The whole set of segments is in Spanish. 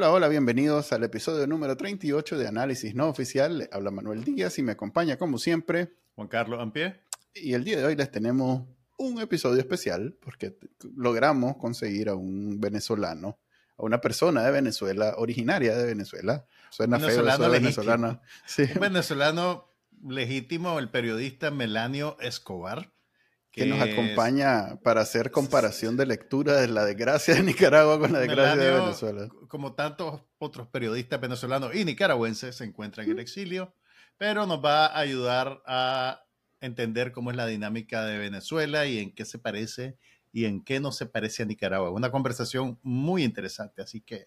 Hola, hola, bienvenidos al episodio número 38 de Análisis No Oficial. Habla Manuel Díaz y me acompaña como siempre Juan Carlos Ampie. Y el día de hoy les tenemos un episodio especial porque logramos conseguir a un venezolano, a una persona de Venezuela, originaria de Venezuela. Suena venezolano feo, venezolano. Sí. Un venezolano legítimo, el periodista Melanio Escobar que, nos acompaña para hacer comparación de lectura de la desgracia de Nicaragua con la desgracia de Venezuela. Como tantos otros periodistas venezolanos y nicaragüenses se encuentran en el exilio, pero nos va a ayudar a entender cómo es la dinámica de Venezuela y en qué se parece y en qué no se parece a Nicaragua. Una conversación muy interesante, así que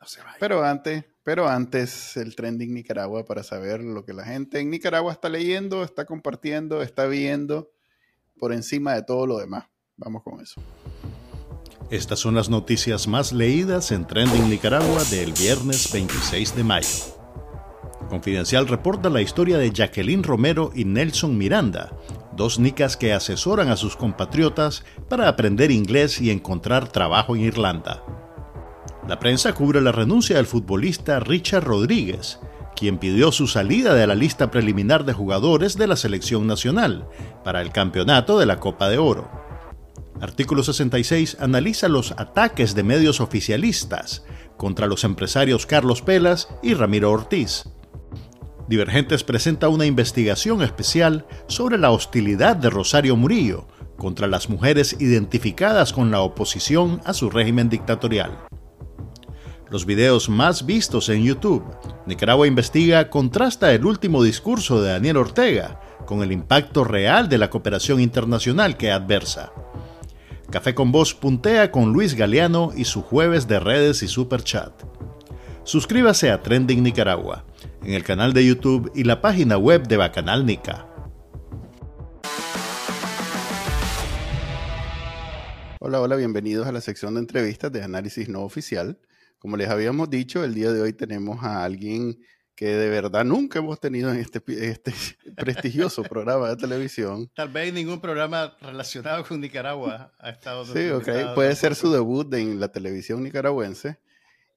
no se vaya. Pero antes, pero antes el trending Nicaragua para saber lo que la gente en Nicaragua está leyendo, está compartiendo, está viendo por encima de todo lo demás. Vamos con eso. Estas son las noticias más leídas en Trending Nicaragua del viernes 26 de mayo. Confidencial reporta la historia de Jacqueline Romero y Nelson Miranda, dos nicas que asesoran a sus compatriotas para aprender inglés y encontrar trabajo en Irlanda. La prensa cubre la renuncia del futbolista Richard Rodríguez, quien pidió su salida de la lista preliminar de jugadores de la selección nacional para el campeonato de la Copa de Oro. Artículo 66 analiza los ataques de medios oficialistas contra los empresarios Carlos Pelas y Ramiro Ortiz. Divergentes presenta una investigación especial sobre la hostilidad de Rosario Murillo contra las mujeres identificadas con la oposición a su régimen dictatorial los videos más vistos en YouTube. Nicaragua Investiga contrasta el último discurso de Daniel Ortega con el impacto real de la cooperación internacional que adversa. Café con Voz puntea con Luis Galeano y su jueves de redes y super chat. Suscríbase a Trending Nicaragua en el canal de YouTube y la página web de Bacanal Nica. Hola, hola, bienvenidos a la sección de entrevistas de análisis no oficial. Como les habíamos dicho, el día de hoy tenemos a alguien que de verdad nunca hemos tenido en este, este prestigioso programa de televisión. Tal vez ningún programa relacionado con Nicaragua ha estado. Sí, ok. Puede ser su debut en la televisión nicaragüense.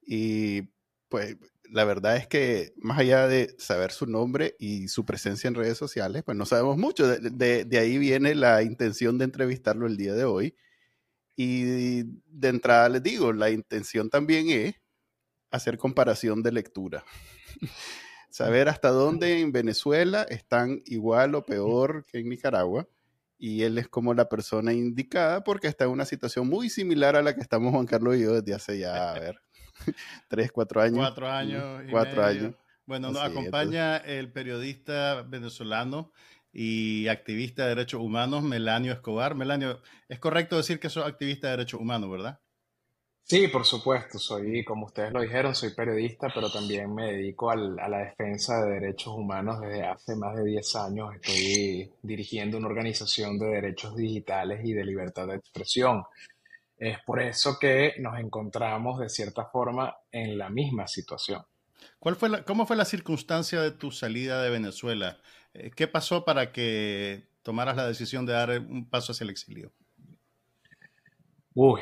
Y pues la verdad es que más allá de saber su nombre y su presencia en redes sociales, pues no sabemos mucho. De, de ahí viene la intención de entrevistarlo el día de hoy. Y de entrada les digo, la intención también es hacer comparación de lectura. Saber hasta dónde en Venezuela están igual o peor que en Nicaragua. Y él es como la persona indicada porque está en una situación muy similar a la que estamos Juan Carlos y yo desde hace ya, a ver, tres, cuatro años. Cuatro años. cuatro años. Bueno, nos acompaña el periodista venezolano y activista de derechos humanos, Melanio Escobar. Melanio, es correcto decir que sos activista de derechos humanos, ¿verdad? Sí, por supuesto. Soy, como ustedes lo dijeron, soy periodista, pero también me dedico a la defensa de derechos humanos desde hace más de 10 años. Estoy dirigiendo una organización de derechos digitales y de libertad de expresión. Es por eso que nos encontramos de cierta forma en la misma situación. ¿Cuál fue ¿Cómo fue la circunstancia de tu salida de Venezuela? Eh, ¿Qué pasó para que tomaras la decisión de dar un paso hacia el exilio? Uy,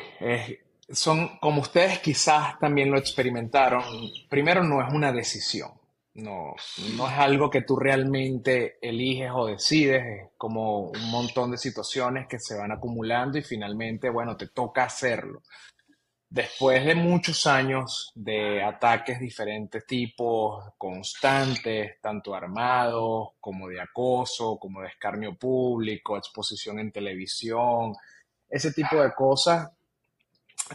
son como ustedes quizás también lo experimentaron. Primero, no es una decisión. No, no es algo que tú realmente eliges o decides, es como un montón de situaciones que se van acumulando y finalmente, bueno, te toca hacerlo. Después de muchos años de ataques diferentes tipos, constantes, tanto armados como de acoso, como de escarnio público, exposición en televisión, ese tipo de cosas,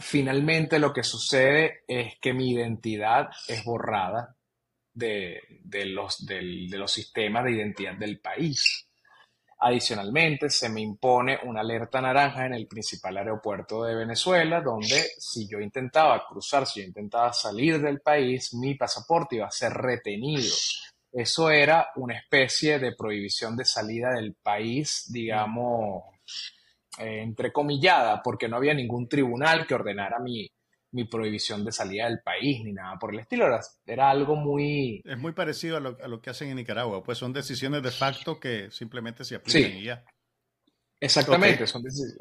finalmente lo que sucede es que mi identidad es borrada de los sistemas de identidad del país. Adicionalmente, se me impone una alerta naranja en el principal aeropuerto de Venezuela, donde si yo intentaba cruzar, si yo intentaba salir del país, mi pasaporte iba a ser retenido. Eso era una especie de prohibición de salida del país, digamos, eh, entrecomillada, porque no había ningún tribunal que ordenara mi, mi prohibición de salida del país ni nada por el estilo. Era, algo muy... Es muy parecido a lo, a lo, que hacen en Nicaragua, pues son decisiones de facto que simplemente se aplican y ya. Exactamente,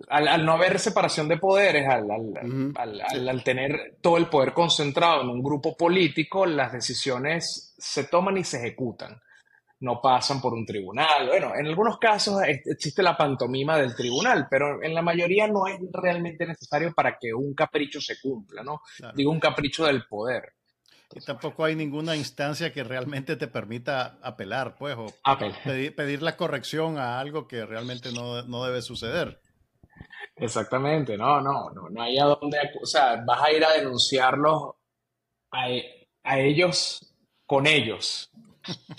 al, no haber separación de poderes, al, tener todo el poder concentrado en un grupo político, las decisiones se toman y se ejecutan, no pasan por un tribunal. Bueno, en algunos casos existe la pantomima del tribunal, pero en la mayoría no es realmente necesario para que un capricho se cumpla, ¿no? Digo, un capricho del poder. Y tampoco hay ninguna instancia que realmente te permita apelar, pues, o pedir, la corrección a algo que realmente no, debe suceder. Exactamente, no, no, no, no hay a dónde, o sea, vas a ir a denunciarlos a, a ellos con ellos.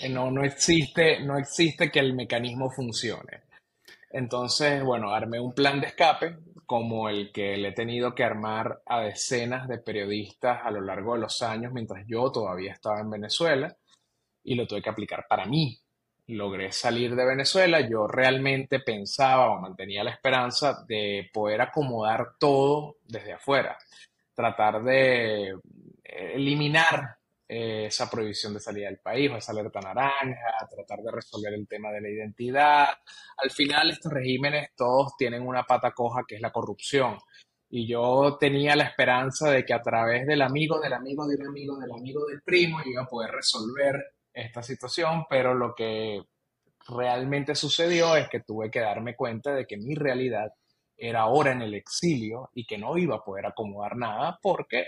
No, no existe, no existe que el mecanismo funcione. Entonces, bueno, armé un plan de escape como el que le he tenido que armar a decenas de periodistas a lo largo de los años mientras yo todavía estaba en Venezuela y lo tuve que aplicar para mí. Logré salir de Venezuela, yo realmente pensaba o mantenía la esperanza de poder acomodar todo desde afuera, tratar de eliminar eh, esa prohibición de salida del país o esa alerta naranja, tratar de resolver el tema de la identidad. Al final estos regímenes todos tienen una pata coja que es la corrupción. Y yo tenía la esperanza de que a través del amigo, del amigo, del amigo, del amigo del primo, iba a poder resolver esta situación, pero lo que realmente sucedió es que tuve que darme cuenta de que mi realidad era ahora en el exilio y que no iba a poder acomodar nada porque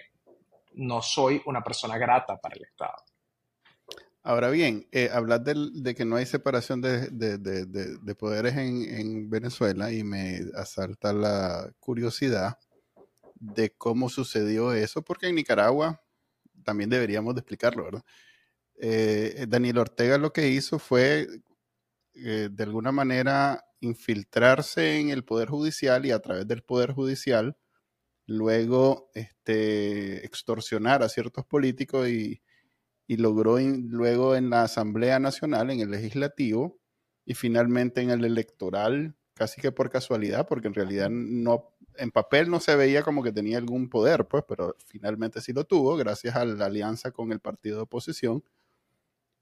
no soy una persona grata para el Estado. Ahora bien, eh, hablar de que no hay separación de, poderes en, Venezuela y me asalta la curiosidad de cómo sucedió eso, porque en Nicaragua también deberíamos de explicarlo, ¿verdad? Eh, Daniel Ortega lo que hizo fue, eh, de alguna manera, infiltrarse en el Poder Judicial y a través del Poder Judicial luego este, extorsionar a ciertos políticos y, logró luego en la Asamblea Nacional, en el legislativo y finalmente en el electoral, casi que por casualidad, porque en realidad no, en papel no se veía como que tenía algún poder, pues, pero finalmente sí lo tuvo gracias a la alianza con el partido de oposición.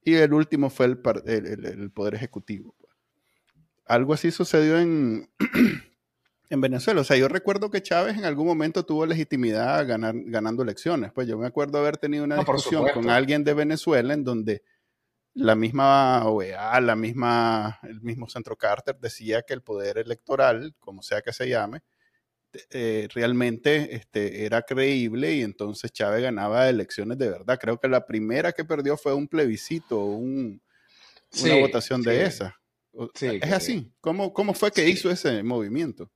Y el último fue el, el poder ejecutivo. Pues. Algo así sucedió en, en Venezuela. O sea, yo recuerdo que Chávez en algún momento tuvo legitimidad ganando elecciones. Pues yo me acuerdo haber tenido una discusión con alguien de Venezuela en donde la misma OEA, la misma, el mismo Centro Carter decía que el poder electoral, como sea que se llame, eh, realmente este, era creíble y entonces Chávez ganaba elecciones de verdad. Creo que la primera que perdió fue un plebiscito, un, una votación de esa. es así. ¿Cómo, ¿Cómo fue que hizo ese movimiento?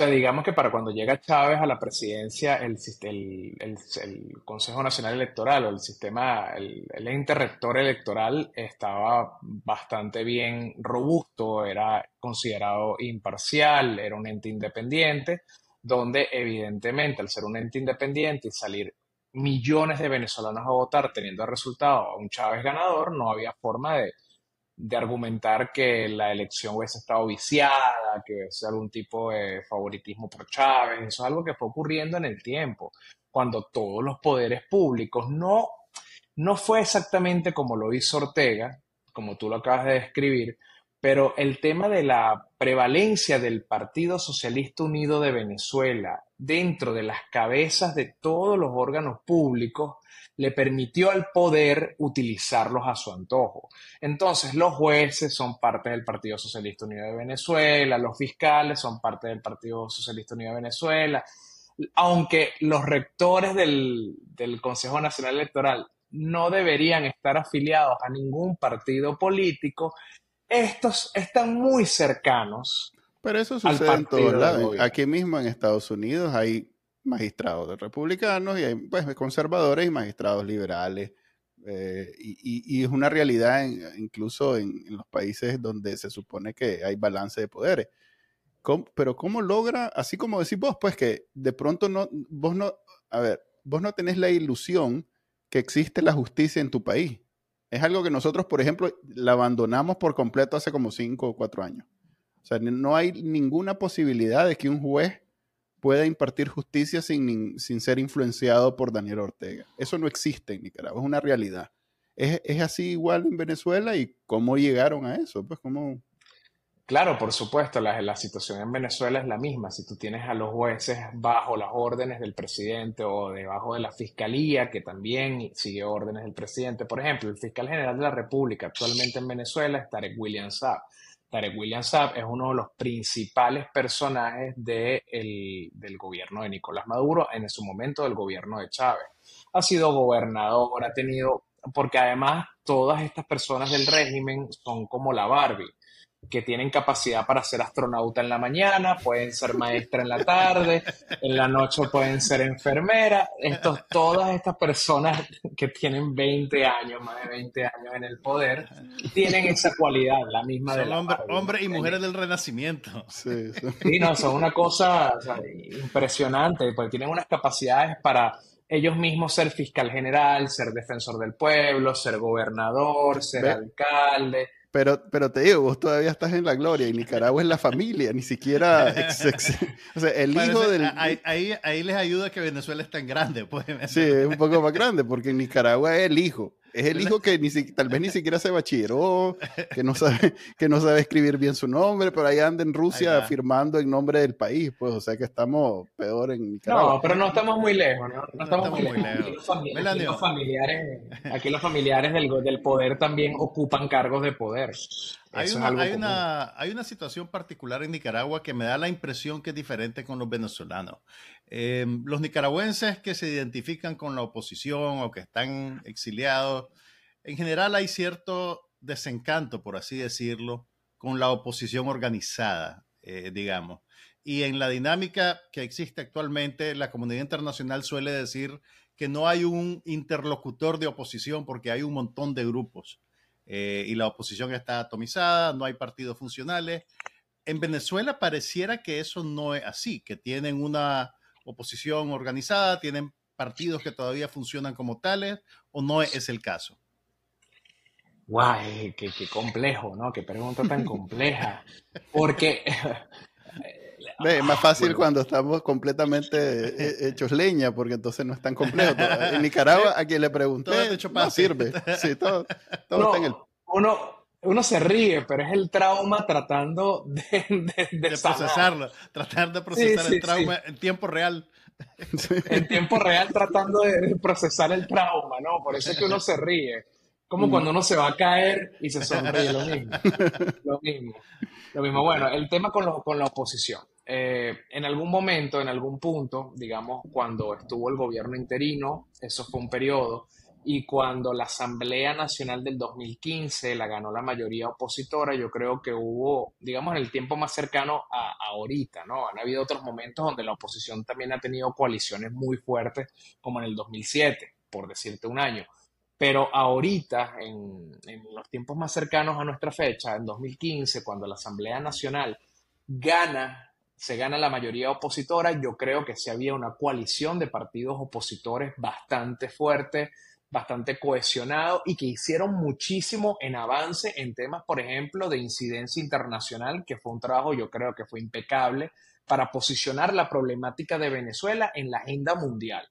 Sea, digamos que para cuando llega Chávez a la presidencia, el, el, el, Consejo Nacional Electoral o el sistema, el, ente rector electoral estaba bastante bien robusto, era considerado imparcial, era un ente independiente, donde evidentemente al ser un ente independiente y salir millones de venezolanos a votar teniendo el resultado a un Chávez ganador, no había forma de de argumentar que la elección hubiese estado viciada, que hubiese algún tipo de favoritismo por Chávez. Eso es algo que fue ocurriendo en el tiempo, cuando todos los poderes públicos no, no fue exactamente como lo hizo Ortega, como tú lo acabas de describir, pero el tema de la prevalencia del Partido Socialista Unido de Venezuela dentro de las cabezas de todos los órganos públicos le permitió al poder utilizarlos a su antojo. Entonces, los jueces son parte del Partido Socialista Unido de Venezuela, los fiscales son parte del Partido Socialista Unido de Venezuela, aunque los rectores del, Consejo Nacional Electoral no deberían estar afiliados a ningún partido político, estos están muy cercanos. Pero eso sucede en todos lados. Aquí mismo en Estados Unidos hay magistrados de republicanos y hay pues, conservadores y magistrados liberales. Eh, y, es una realidad incluso en, los países donde se supone que hay balance de poderes. pero ¿cómo logra, así como decís vos, pues que de pronto no, vos no, a ver, vos no tenés la ilusión que existe la justicia en tu país. Es algo que nosotros, por ejemplo, la abandonamos por completo hace como cinco o cuatro años. O sea, no hay ninguna posibilidad de que un juez pueda impartir justicia sin, sin ser influenciado por Daniel Ortega. Eso no existe en Nicaragua, es una realidad. ¿Es, así igual en Venezuela y cómo llegaron a eso? Pues cómo... Claro, por supuesto, la, la, situación en Venezuela es la misma. Si tú tienes a los jueces bajo las órdenes del presidente o debajo de la fiscalía, que también sigue órdenes del presidente. Por ejemplo, el fiscal general de la República actualmente en Venezuela es Tarek William Saab. Tarek William Saab es uno de los principales personajes de del gobierno de Nicolás Maduro, en su momento del gobierno de Chávez. Ha sido gobernador, ha tenido, porque además todas estas personas del régimen son como la Barbie que tienen capacidad para ser astronauta en la mañana, pueden ser maestra en la tarde, en la noche pueden ser enfermera. Estos, todas estas personas que tienen 20 años, más de 20 años en el poder, tienen esa cualidad, la misma de la Hombres y mujeres del renacimiento. Sí, sí. no, son una cosa impresionante, porque tienen unas capacidades para ellos mismos ser fiscal general, ser defensor del pueblo, ser gobernador, ser alcalde pero, pero te digo, vos todavía estás en la gloria y Nicaragua es la familia, ni siquiera... o sea, el hijo del... Ahí, ahí, les ayuda que Venezuela es tan grande, pues. Sí, es un poco más grande, porque Nicaragua es el hijo. Es el hijo que ni tal vez ni siquiera se bachilleró, que no sabe, que no sabe escribir bien su nombre, pero ahí anda en Rusia firmando en nombre del país, pues, o sea que estamos peor en Nicaragua. No, pero no estamos muy lejos, ¿no? No, estamos, muy lejos. Aquí, los familiares, aquí los familiares del, del poder también ocupan cargos de poder. Hay una, hay, una, hay una, situación particular en Nicaragua que me da la impresión que es diferente con los venezolanos. Eh, los nicaragüenses que se identifican con la oposición o que están exiliados, en general hay cierto desencanto, por así decirlo, con la oposición organizada, eh, digamos. Y en la dinámica que existe actualmente, la comunidad internacional suele decir que no hay un interlocutor de oposición porque hay un montón de grupos eh, y la oposición está atomizada, no hay partidos funcionales. En Venezuela pareciera que eso no es así, que tienen una oposición organizada, tienen partidos que todavía funcionan como tales, o no es el caso? Guay, qué, complejo, ¿no? Qué pregunta tan compleja. Porque... es más fácil cuando estamos completamente eh, hechos leña, porque entonces no es tan complejo. En Nicaragua, a quien le pregunté, no sirve. Sí, todo, todo en el... Uno, uno se ríe, pero es el trauma tratando de, de, procesarlo, tratar de procesar el trauma en tiempo real. En tiempo real tratando de procesar el trauma, ¿no? Por eso es que uno se ríe. Como mm. cuando uno se va a caer y se sonríe, lo mismo. Lo mismo. Lo mismo. Bueno, el tema con, con la oposición. Eh, en algún momento, en algún punto, digamos, cuando estuvo el gobierno interino, eso fue un periodo, y cuando la Asamblea Nacional del 2015 la ganó la mayoría opositora, yo creo que hubo, digamos, en el tiempo más cercano a, ahorita, ¿no? Han habido otros momentos donde la oposición también ha tenido coaliciones muy fuertes, como en el 2007, por decirte un año. Pero ahorita, en, en los tiempos más cercanos a nuestra fecha, en 2015, cuando la Asamblea Nacional gana se gana la mayoría opositora, yo creo que sí había una coalición de partidos opositores bastante fuerte, bastante cohesionado y que hicieron muchísimo en avance en temas, por ejemplo, de incidencia internacional, que fue un trabajo yo creo que fue impecable para posicionar la problemática de Venezuela en la agenda mundial.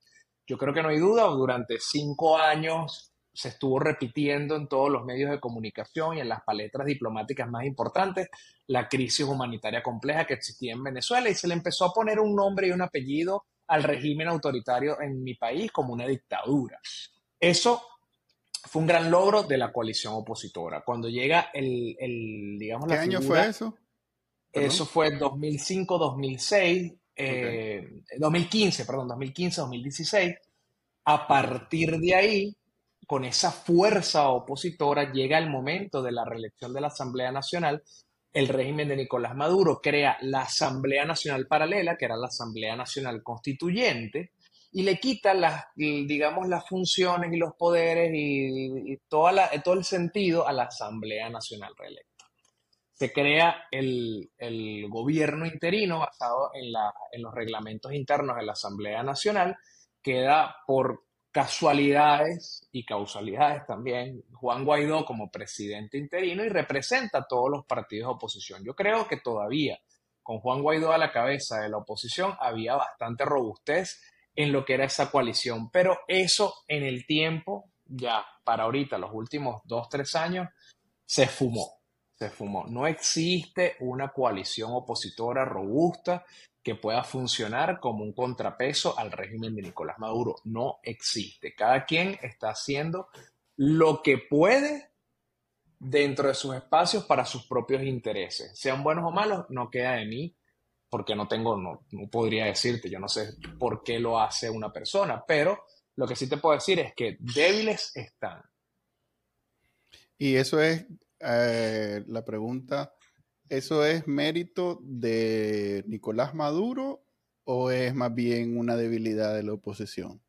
Yo creo que no hay duda, durante cinco años se estuvo repitiendo en todos los medios de comunicación y en las paletas diplomáticas más importantes la crisis humanitaria compleja que existía en Venezuela y se le empezó a poner un nombre y un apellido al régimen autoritario en mi país como una dictadura. Eso fue un gran logro de la coalición opositora. Cuando llega el, digamos, ¿Qué año fue eso? Eso fue 2005, 2006, 2015, perdón, 2015, 2016. A partir de ahí, con esa fuerza opositora, llega el momento de la reelección de la Asamblea Nacional. El régimen de Nicolás Maduro crea la Asamblea Nacional Paralela, que era la Asamblea Nacional Constituyente, y le quita las, digamos, las funciones y los poderes y, toda la, todo el sentido a la Asamblea Nacional Reelecta. Se crea el, gobierno interino basado en, la, en los reglamentos internos de la Asamblea Nacional, queda por casualidades y causalidades también Juan Guaidó como presidente interino y representa a todos los partidos de oposición. Yo creo que todavía con Juan Guaidó a la cabeza de la oposición había bastante robustez en lo que era esa coalición. Pero eso en el tiempo, ya para ahorita, los últimos dos, tres años, se fumó. Se fumó. No existe una coalición opositora robusta que pueda funcionar como un contrapeso al régimen de Nicolás Maduro. No existe. Cada quien está haciendo lo que puede dentro de sus espacios para sus propios intereses. Sean buenos o malos, no queda de mí, porque no tengo, no, podría decirte, yo no sé por qué lo hace una persona, pero lo que sí te puedo decir es que débiles están. Y eso es eh, la pregunta, ¿eso es mérito de Nicolás Maduro o es más bien una debilidad de la oposición?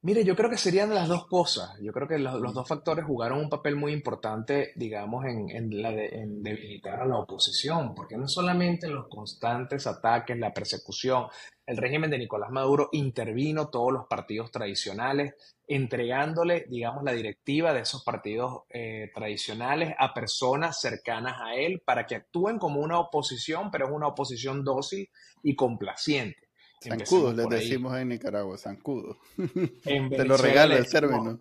Mire, yo creo que serían las dos cosas. Yo creo que los, dos factores jugaron un papel muy importante, digamos, en, la en debilitar a la oposición, porque no solamente los constantes ataques, la persecución, el régimen de Nicolás Maduro intervino todos los partidos tradicionales, entregándole, digamos, la directiva de esos partidos eh, tradicionales a personas cercanas a él para que actúen como una oposición, pero es una oposición dócil y complaciente. Zancudos les decimos en Nicaragua, zancudos. Te lo regalo el término.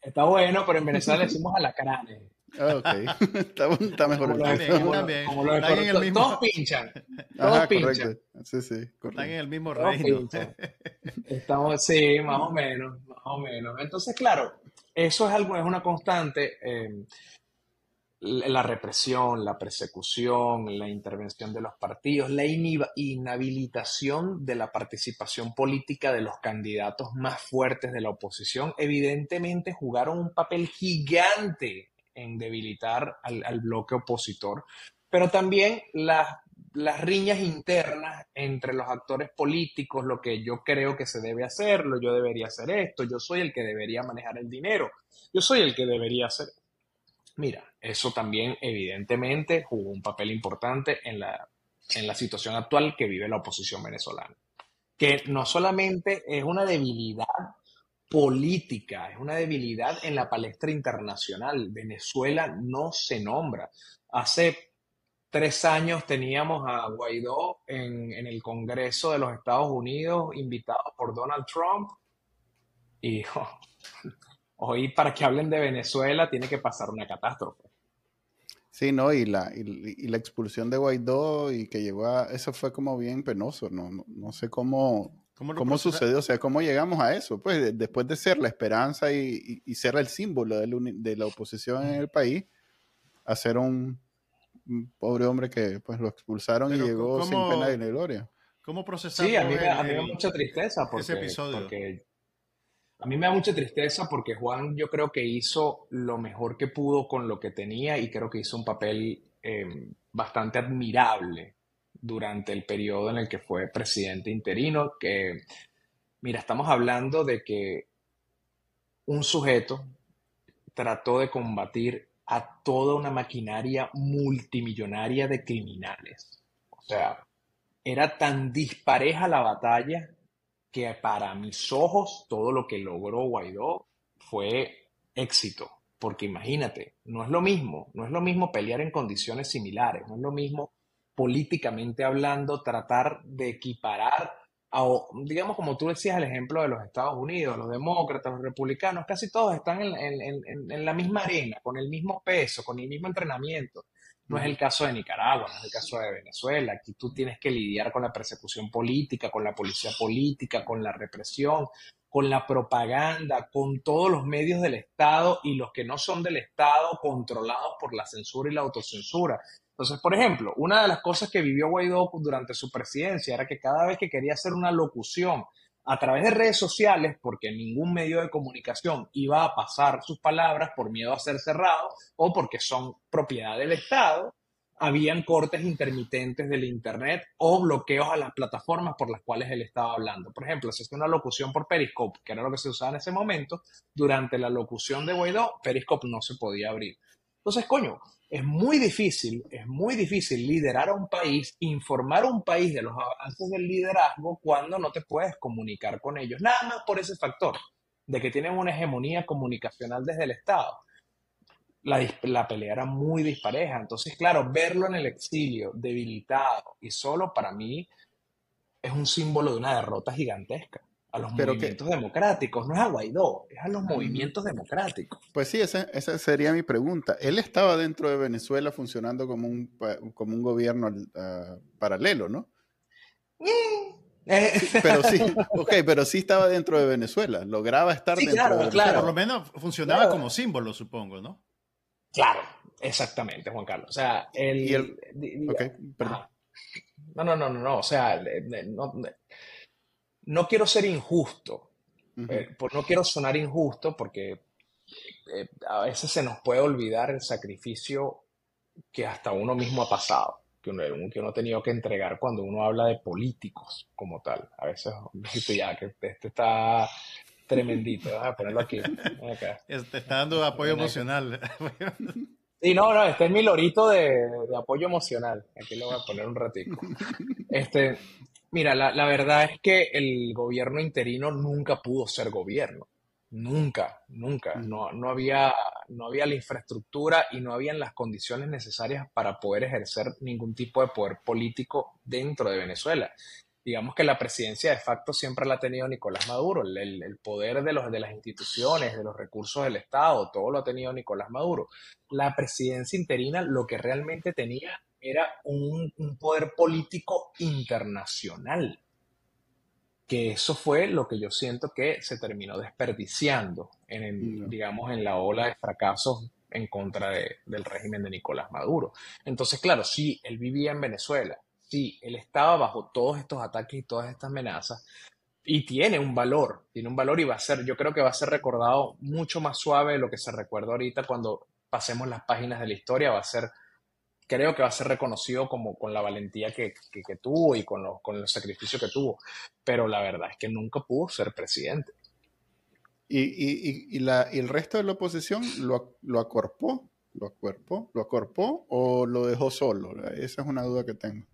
Está bueno, pero en Venezuela le decimos alacranes. Ah, ok. está, está, mejor. Como el Todos pinchan. Todos pinchan. Sí, sí, Están en el mismo reino. Estamos, sí, más o menos, más o menos. Entonces, claro, eso es algo, es una constante. Eh, la represión, la persecución, la intervención de los partidos, la inhabilitación de la participación política de los candidatos más fuertes de la oposición, evidentemente jugaron un papel gigante en debilitar al, bloque opositor, pero también las, riñas internas entre los actores políticos, lo que yo creo que se debe hacer, lo yo debería hacer esto, yo soy el que debería manejar el dinero, yo soy el que debería hacer Mira, eso también evidentemente jugó un papel importante en la, en la situación actual que vive la oposición venezolana, que no solamente es una debilidad política, es una debilidad en la palestra internacional. Venezuela no se nombra. Hace tres años teníamos a Guaidó en, en el Congreso de los Estados Unidos, invitado por Donald Trump, y hoy para que hablen de Venezuela tiene que pasar una catástrofe. Sí, no, y la, y, la expulsión de Guaidó y que llegó a... Eso fue como bien penoso, no, no, sé cómo, ¿Cómo, sucedió? O sea, ¿cómo llegamos a eso? Pues después de ser la esperanza y, ser el símbolo de, la oposición en el país, a ser un, pobre hombre que pues lo expulsaron y llegó sin pena ni gloria. ¿Cómo procesamos Sí, a mí, me, da mucha tristeza porque, ese episodio? porque a mí me da mucha tristeza porque Juan yo creo que hizo lo mejor que pudo con lo que tenía y creo que hizo un papel em, bastante admirable durante el periodo en el que fue presidente interino, que, mira, estamos hablando de que un sujeto trató de combatir a toda una maquinaria multimillonaria de criminales. O sea, era tan dispareja la batalla que para mis ojos todo lo que logró Guaidó fue éxito. Porque imagínate, no es lo mismo, no es lo mismo pelear en condiciones similares, no es lo mismo políticamente hablando tratar de equiparar a, digamos como tú decías el ejemplo de los Estados Unidos, los demócratas, los republicanos, casi todos están en, en la misma arena, con el mismo peso, con el mismo entrenamiento. No es el caso de Nicaragua, no es el caso de Venezuela. Aquí tú tienes que lidiar con la persecución política, con la policía política, con la represión, con la propaganda, con todos los medios del Estado y los que no son del Estado controlados por la censura y la autocensura. Entonces, por ejemplo, una de las cosas que vivió Guaidó durante su presidencia era que cada vez que quería hacer una locución a través de redes sociales, porque ningún medio de comunicación iba a pasar sus palabras por miedo a ser cerrado o porque son propiedad del Estado, habían cortes intermitentes del Internet o bloqueos a las plataformas por las cuales él estaba hablando. Por ejemplo, si es una locución por Periscope, que era lo que se usaba en ese momento, durante la locución de Guaidó, Periscope no se podía abrir. Entonces, coño, es muy difícil, es muy difícil liderar a un país, informar a un país de los avances del liderazgo cuando no te puedes comunicar con ellos. Nada más por ese factor, de que tienen una hegemonía comunicacional desde el Estado. La, la pelea era muy dispareja. Entonces, claro, verlo en el exilio, debilitado y solo, para mí es un símbolo de una derrota gigantesca. A los movimientos democráticos, no es a Guaidó, es a los movimientos democráticos. Pues sí, esa, esa, sería mi pregunta. Él estaba dentro de Venezuela funcionando como un, como un gobierno uh, paralelo, ¿no? Eh. pero sí, ok, pero sí estaba dentro de Venezuela, lograba estar sí, dentro claro, de Venezuela. Claro. Por lo menos funcionaba claro. como símbolo, supongo, ¿no? Claro, exactamente, Juan Carlos. O sea, el... El... Okay, perdón. No, no, no, no, no, o sea, no, no quiero ser injusto, uh -huh. eh, por, no quiero sonar injusto porque eh, a veces se nos puede olvidar el sacrificio que hasta uno mismo ha pasado, que uno, que uno ha tenido que entregar cuando uno habla de políticos como tal. A veces, ya, que este está tremendito, voy a ponerlo aquí. Acá. Te está dando apoyo emocional. Sí, no, no, este es mi lorito de, de, apoyo emocional. Aquí lo voy a poner un ratico. Este, mira, la, la, verdad es que el gobierno interino nunca pudo ser gobierno. Nunca, nunca. No, no, había, no había la infraestructura y no habían las condiciones necesarias para poder ejercer ningún tipo de poder político dentro de Venezuela digamos que la presidencia de facto siempre la ha tenido Nicolás Maduro, el, el, el, poder de, los, de las instituciones, de los recursos del Estado, todo lo ha tenido Nicolás Maduro. La presidencia interina lo que realmente tenía era un, un poder político internacional, que eso fue lo que yo siento que se terminó desperdiciando en, el, no. digamos, en la ola de fracasos en contra de, del régimen de Nicolás Maduro. Entonces, claro, sí, él vivía en Venezuela, sí, él estaba bajo todos estos ataques y todas estas amenazas y tiene un valor, tiene un valor y va a ser, yo creo que va a ser recordado mucho más suave de lo que se recuerda ahorita cuando pasemos las páginas de la historia, va a ser, creo que va a ser reconocido como con la valentía que, que, tuvo y con, lo, con el sacrificio que tuvo, pero la verdad es que nunca pudo ser presidente. ¿Y, y, y, la, y el resto de la oposición lo, lo acorpó? ¿Lo acuerpó? ¿Lo acorpó o lo dejó solo? Esa es una duda que tengo.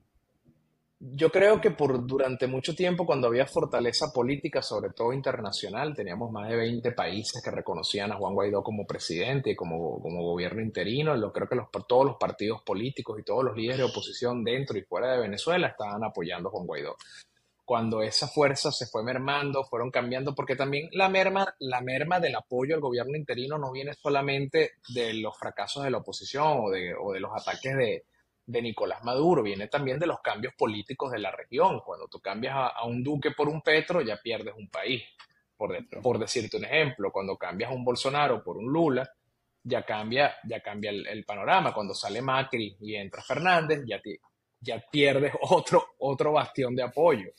Yo creo que por durante mucho tiempo, cuando había fortaleza política, sobre todo internacional, teníamos más de 20 países que reconocían a Juan Guaidó como presidente y como, como gobierno interino. Yo creo que los, todos los partidos políticos y todos los líderes de oposición dentro y fuera de Venezuela estaban apoyando a Juan Guaidó. Cuando esa fuerza se fue mermando, fueron cambiando, porque también la merma, la merma del apoyo al gobierno interino no viene solamente de los fracasos de la oposición o de, o de los ataques de, de Nicolás Maduro, viene también de los cambios políticos de la región. Cuando tú cambias a, a un duque por un Petro, ya pierdes un país. Por, de, por, decirte un ejemplo, cuando cambias a un Bolsonaro por un Lula, ya cambia, ya cambia el, el panorama. Cuando sale Macri y entra Fernández, ya, te, ya pierdes otro, otro bastión de apoyo.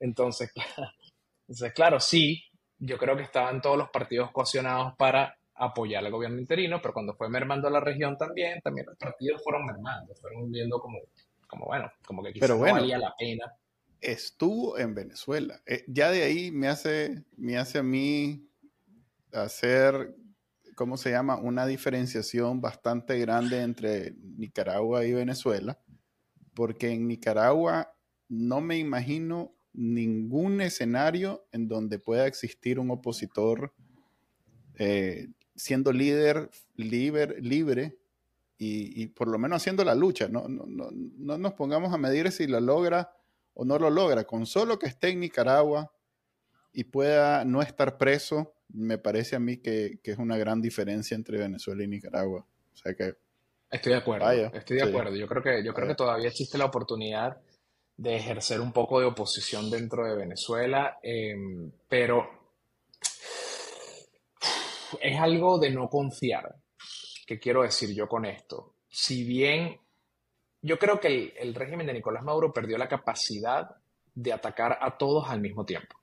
Entonces, entonces, claro, sí, yo creo que estaban todos los partidos cohesionados para apoyar al gobierno interino, pero cuando fue mermando la región también, también los partidos fueron mermando, fueron viendo como, como bueno, como que quizás pero bueno, no valía la pena. Estuvo en Venezuela. Eh, ya de ahí me hace, me hace a mí hacer, ¿cómo se llama? Una diferenciación bastante grande entre Nicaragua y Venezuela, porque en Nicaragua no me imagino ningún escenario en donde pueda existir un opositor eh, siendo líder libre, libre y, y, por lo menos haciendo la lucha. No, no, no, no, nos pongamos a medir si lo logra o no lo logra. Con solo que esté en Nicaragua y pueda no estar preso, me parece a mí que, que es una gran diferencia entre Venezuela y Nicaragua. O sea que... Estoy de acuerdo, vaya, estoy de sí. acuerdo. Yo creo que, yo creo que todavía existe la oportunidad de ejercer un poco de oposición dentro de Venezuela, eh, pero es algo de no confiar. ¿Qué quiero decir yo con esto? Si bien yo creo que el, régimen de Nicolás Maduro perdió la capacidad de atacar a todos al mismo tiempo.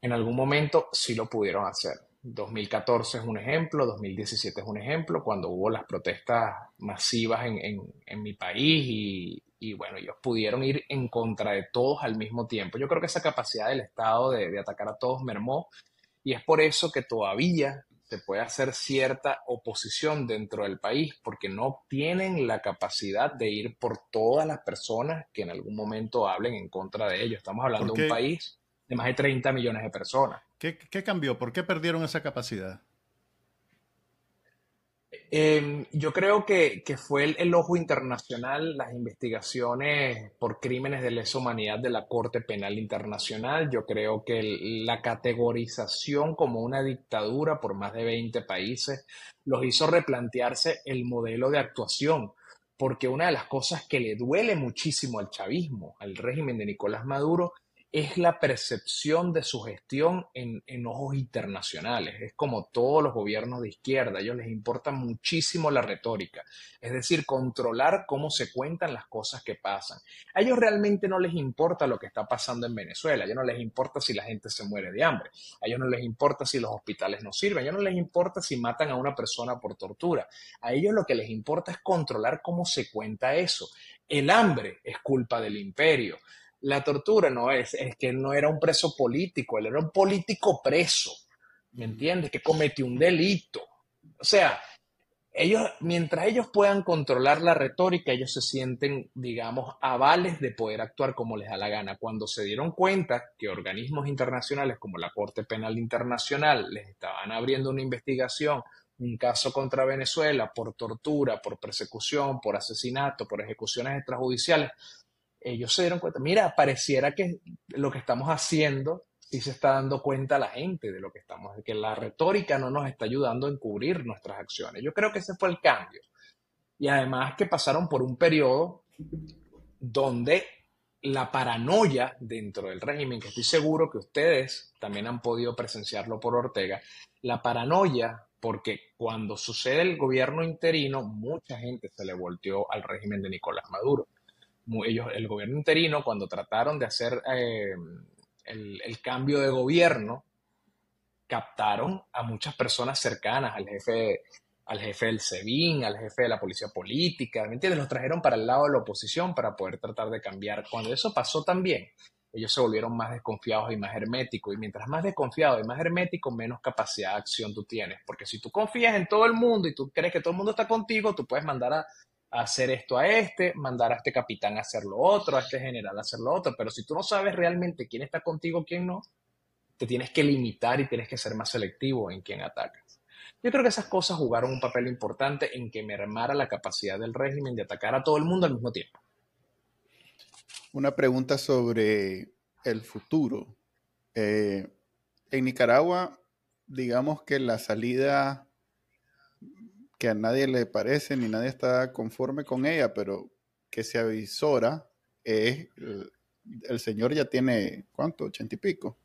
En algún momento sí lo pudieron hacer. 2014 es un ejemplo, 2017 es un ejemplo, cuando hubo las protestas masivas en, en, en mi país y, y, bueno, ellos pudieron ir en contra de todos al mismo tiempo. Yo creo que esa capacidad del Estado de, de atacar a todos mermó y es por eso que todavía se puede hacer cierta oposición dentro del país, porque no tienen la capacidad de ir por todas las personas que en algún momento hablen en contra de ellos. Estamos hablando de un país de más de 30 millones de personas. ¿Qué, ¿Qué, cambió? ¿Por qué perdieron esa capacidad? Em, yo creo que, fue el, ojo internacional, las investigaciones por crímenes de lesa humanidad de la Corte Penal Internacional. Yo creo que la categorización como una dictadura por más de 20 países los hizo replantearse el modelo de actuación, porque una de las cosas que le duele muchísimo al chavismo, al régimen de Nicolás Maduro, es la percepción de su gestión en, ojos internacionales. Es como todos los gobiernos de izquierda, a ellos les importa muchísimo la retórica, es decir, controlar cómo se cuentan las cosas que pasan. A ellos realmente no les importa lo que está pasando en Venezuela, a ellos no les importa si la gente se muere de hambre, a ellos no les importa si los hospitales no sirven, a ellos no les importa si matan a una persona por tortura, a ellos lo que les importa es controlar cómo se cuenta eso. El hambre es culpa del imperio. La tortura no es, es que no era un preso político, él era un político preso, ¿me entiendes? Que cometió un delito. O sea, ellos, mientras ellos puedan controlar la retórica, ellos se sienten, digamos, avales de poder actuar como les da la gana. Cuando se dieron cuenta que organismos internacionales como la Corte Penal Internacional les estaban abriendo una investigación, un caso contra Venezuela por tortura, por persecución, por asesinato, por ejecuciones extrajudiciales, ellos se dieron cuenta, mira, pareciera que lo que estamos haciendo sí se está dando cuenta la gente de lo que estamos, de que la retórica no nos está ayudando a encubrir nuestras acciones. Yo creo que ese fue el cambio. Y además que pasaron por un periodo donde la paranoia dentro del régimen, que estoy seguro que ustedes también han podido presenciarlo por Ortega, la paranoia, porque cuando sucede el gobierno interino, mucha gente se le volteó al régimen de Nicolás Maduro el gobierno interino, cuando trataron de hacer eh, el, cambio de gobierno, captaron a muchas personas cercanas al jefe, al jefe del SEBIN, al jefe de la policía política, ¿me entiendes? Los trajeron para el lado de la oposición para poder tratar de cambiar. Cuando eso pasó también, ellos se volvieron más desconfiados y más herméticos. Y mientras más desconfiado y más hermético, menos capacidad de acción tú tienes. Porque si tú confías en todo el mundo y tú crees que todo el mundo está contigo, tú puedes mandar a hacer esto a este, mandar a este capitán a hacer lo otro, a este general a hacer lo otro, pero si tú no sabes realmente quién está contigo, quién no, te tienes que limitar y tienes que ser más selectivo en quién atacas. Yo creo que esas cosas jugaron un papel importante en que mermara la capacidad del régimen de atacar a todo el mundo al mismo tiempo. Una pregunta sobre el futuro. Eh, en Nicaragua, digamos que la salida que a nadie le parece ni nadie está conforme con ella, pero que se avisora es, el, señor ya tiene, ¿cuánto? Ochenta y pico.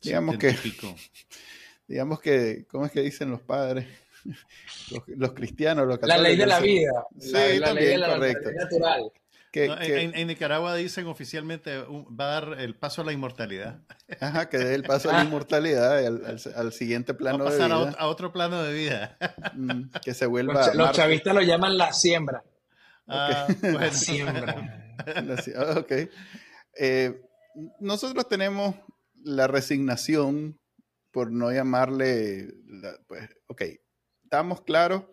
Digamos que, digamos que, ¿cómo es que dicen los padres? Los, cristianos, los católicos. La ley de la vida. Sí, la, ley de la, correcto. natural en, Nicaragua dicen oficialmente va a dar el paso a la inmortalidad. Ajá, que dé el paso a la inmortalidad al, siguiente plano de vida. A, otro plano de vida. Mm, que se vuelva. Los, chavistas lo llaman la siembra. Ah, La siembra. Ah, ok. Eh, nosotros tenemos la resignación, por no llamarle, pues, ok, estamos claros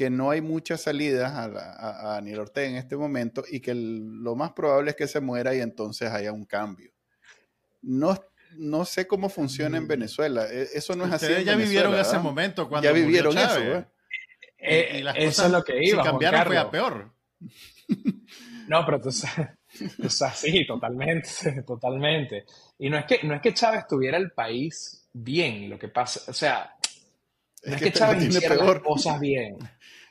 que no hay muchas salidas a, a, a Ortega en este momento y que lo más probable es que se muera y entonces haya un cambio. No, no sé cómo funciona en mm. Venezuela. E, eso no es así. ya vivieron ese momento cuando ya vivieron eso. ¿eh? Eh, eso es lo que iba. Si cambiaron fue a peor. No, pero tú sabes, sí, totalmente, totalmente. Y no es que no es que Chávez tuviera el país bien, lo que pasa, o sea, es, que, Chávez hiciera las cosas bien.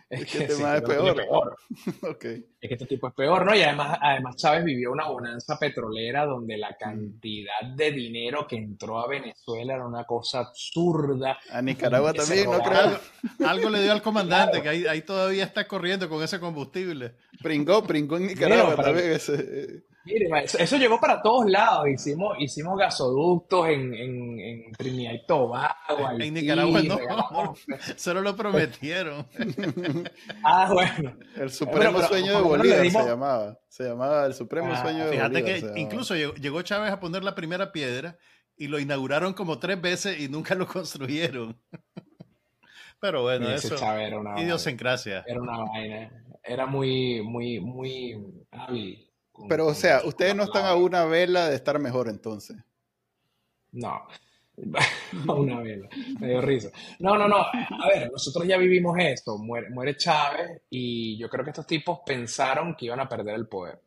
Es, que, este es peor. Es que este tipo es peor, ¿no? Y además, además Chávez vivió una bonanza petrolera donde la mm. cantidad de dinero que entró a Venezuela era una cosa absurda. A Nicaragua también, no creo. Algo le dio al comandante, que ahí, todavía está corriendo con ese combustible. Pringó, pringó en Nicaragua también. Ese, eso, llegó para todos lados. Hicimos, hicimos gasoductos en, en, Trinidad y Tobago. En, Nicaragua no, solo lo prometieron. ah, bueno. El supremo sueño de Bolívar se llamaba. Se llamaba el supremo ah, sueño de Bolívar. Fíjate que incluso llegó, Chávez a poner la primera piedra y lo inauguraron como tres veces y nunca lo construyeron. Pero bueno, eso. Era una idiosincrasia. Era una vaina. Era muy, muy, muy hábil pero, o sea, ustedes no están a una vela de estar mejor entonces. No. una vela, me dio risa. No, no, no, a ver, nosotros ya vivimos esto, muere, muere Chávez y yo creo que estos tipos pensaron que iban a perder el poder.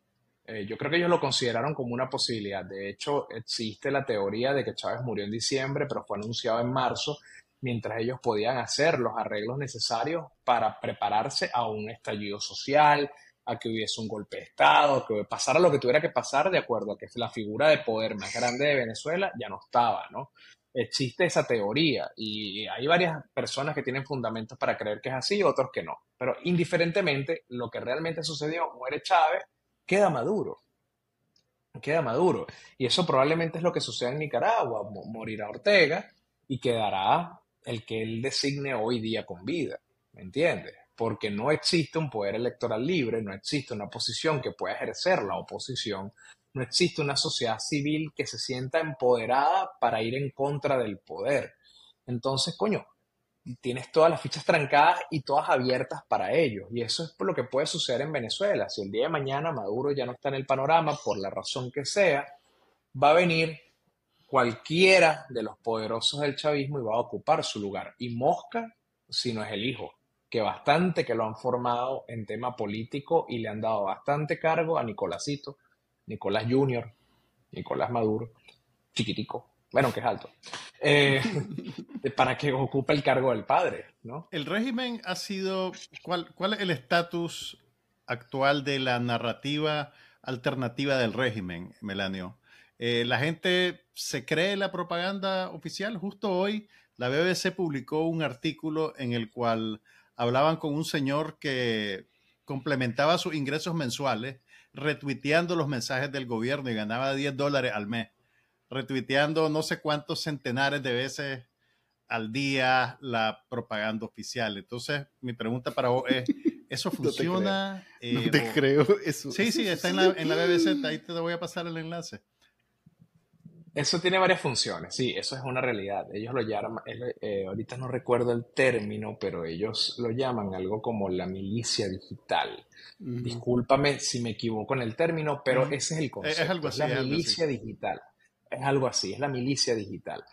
Eh, yo creo que ellos lo consideraron como una posibilidad. De hecho, existe la teoría de que Chávez murió en diciembre, pero fue anunciado en marzo, mientras ellos podían hacer los arreglos necesarios para prepararse a un estallido social, a que hubiese un golpe de Estado, que pasara lo que tuviera que pasar de acuerdo a que la figura de poder más grande de Venezuela ya no estaba, ¿no? Existe esa teoría y hay varias personas que tienen fundamentos para creer que es así y otros que no. Pero indiferentemente, lo que realmente sucedió, muere Chávez, queda Maduro. Queda Maduro. Y eso probablemente es lo que sucede en Nicaragua. Morirá Ortega y quedará el que él designe hoy día con vida. ¿Me entiendes? Porque no existe un poder electoral libre, no existe una posición que pueda ejercer la oposición, no existe una sociedad civil que se sienta empoderada para ir en contra del poder. Entonces, coño, tienes todas las fichas trancadas y todas abiertas para ellos. Y eso es por lo que puede suceder en Venezuela. Si el día de mañana Maduro ya no está en el panorama, por la razón que sea, va a venir cualquiera de los poderosos del chavismo y va a ocupar su lugar. Y Mosca, si no es el hijo, que bastante que lo han formado en tema político y le han dado bastante cargo a Nicolásito, Nicolás Junior, Nicolás Maduro, chiquitico, bueno, que es alto, eh, para que ocupe el cargo del padre, ¿no? El régimen ha sido, ¿cuál, cuál es el estatus actual de la narrativa alternativa del régimen, Melanio? Eh, la gente se cree la propaganda oficial. Justo hoy la BBC publicó un artículo en el cual hablaban con un señor que complementaba sus ingresos mensuales retuiteando los mensajes del gobierno y ganaba 10 dólares al mes retuiteando no sé cuántos centenares de veces al día la propaganda oficial. Entonces, mi pregunta para vos es, ¿eso funciona? No te creo, eh, eso. Sí, sí, está en la, en la BBC, ahí te voy a pasar el enlace. Eso tiene varias funciones, sí, eso es una realidad. Ellos lo llaman, eh, ahorita no recuerdo el término, pero ellos lo llaman algo como la milicia digital. Discúlpame si me equivoco en el término, pero ese es el concepto. Es, algo así, la milicia digital es algo así, es la milicia digital.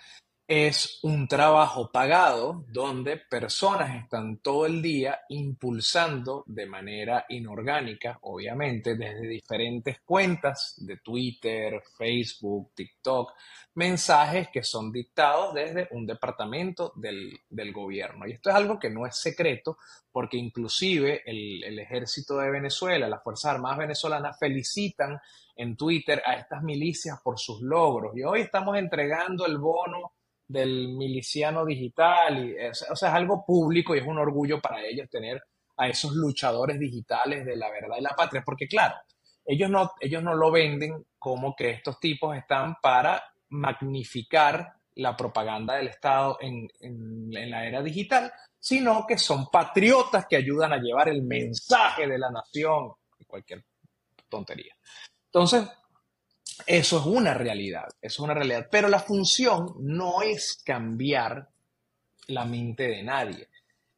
Es un trabajo pagado donde personas están todo el día impulsando de manera inorgánica, obviamente, desde diferentes cuentas de Twitter, Facebook, TikTok, mensajes que son dictados desde un departamento del, gobierno. Y esto es algo que no es secreto porque inclusive el, el ejército de Venezuela, las Fuerzas Armadas venezolanas felicitan en Twitter a estas milicias por sus logros. Y hoy estamos entregando el bono del miliciano digital. Y, o sea, es algo público y es un orgullo para ellos tener a esos luchadores digitales de la verdad y la patria. Porque claro, ellos no, ellos no lo venden como que estos tipos están para magnificar la propaganda del Estado en, en, la era digital, sino que son patriotas que ayudan a llevar el mensaje de la nación y cualquier tontería. Entonces, eso es una realidad, eso es una realidad, pero la función no es cambiar la mente de nadie.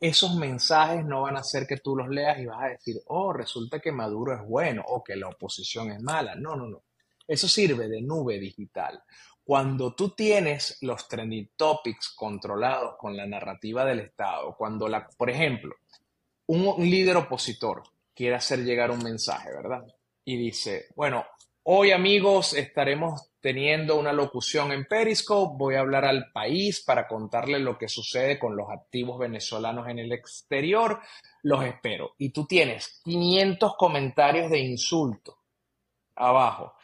Esos mensajes no van a hacer que tú los leas y vas a decir, oh, resulta que Maduro es bueno o que la oposición es mala. No, no, no. Eso sirve de nube digital. Cuando tú tienes los trending topics controlados con la narrativa del Estado, cuando, la, por ejemplo, un líder opositor quiere hacer llegar un mensaje, ¿verdad? y dice, bueno, hoy amigos estaremos teniendo una locución en Periscope, voy a hablar al país para contarle lo que sucede con los activos venezolanos en el exterior, los espero. Y tú tienes 500 comentarios de insulto abajo,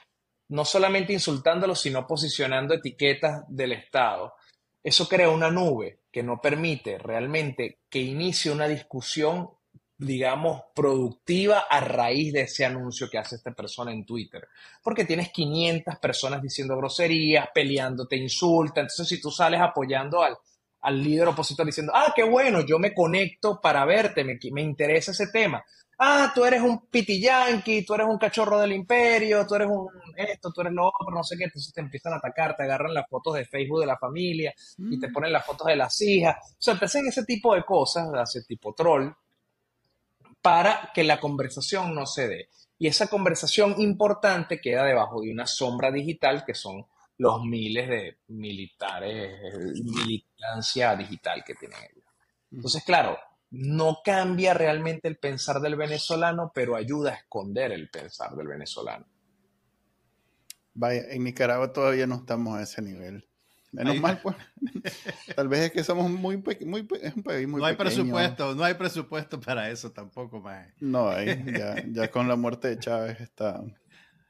no solamente insultándolos, sino posicionando etiquetas del Estado. Eso crea una nube que no permite realmente que inicie una discusión digamos, productiva a raíz de ese anuncio que hace esta persona en Twitter. Porque tienes 500 personas diciendo groserías, peleando, te insultan. Entonces, si tú sales apoyando al, al líder opositor diciendo, ah, qué bueno, yo me conecto para verte, me, me interesa ese tema. Ah, tú eres un yankee, tú eres un cachorro del imperio, tú eres un esto, tú eres lo otro, no sé qué. Entonces te empiezan a atacar, te agarran las fotos de Facebook de la familia y te mm. ponen las fotos de las hijas. O sea, te hacen ese tipo de cosas, ese tipo troll, para que la conversación no se dé. Y esa conversación importante queda debajo de una sombra digital que son los miles de militares, militancia digital que tienen ellos. Entonces, claro, no cambia realmente el pensar del venezolano, pero ayuda a esconder el pensar del venezolano. Vaya, en Nicaragua todavía no estamos a ese nivel. Menos mal, pues. Tal vez es que somos muy, muy es un país muy No hay presupuesto, no hay presupuesto para eso tampoco, más. No hay, ya, ya con la muerte de Chávez está.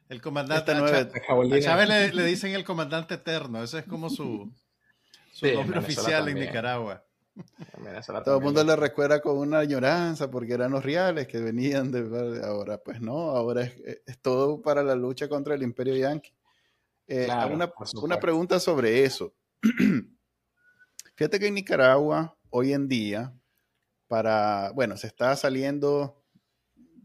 El comandante a, Chávez le, dicen el comandante eterno, ese es como su, su nombre oficial en Nicaragua. Todo el mundo le recuerda con una añoranza porque eran los reales que venían de ahora, pues no, ahora es, es todo para la lucha contra el imperio yanqui. Eh, una, pregunta sobre eso. Fíjate que en Nicaragua, hoy en día, para, bueno, se está saliendo,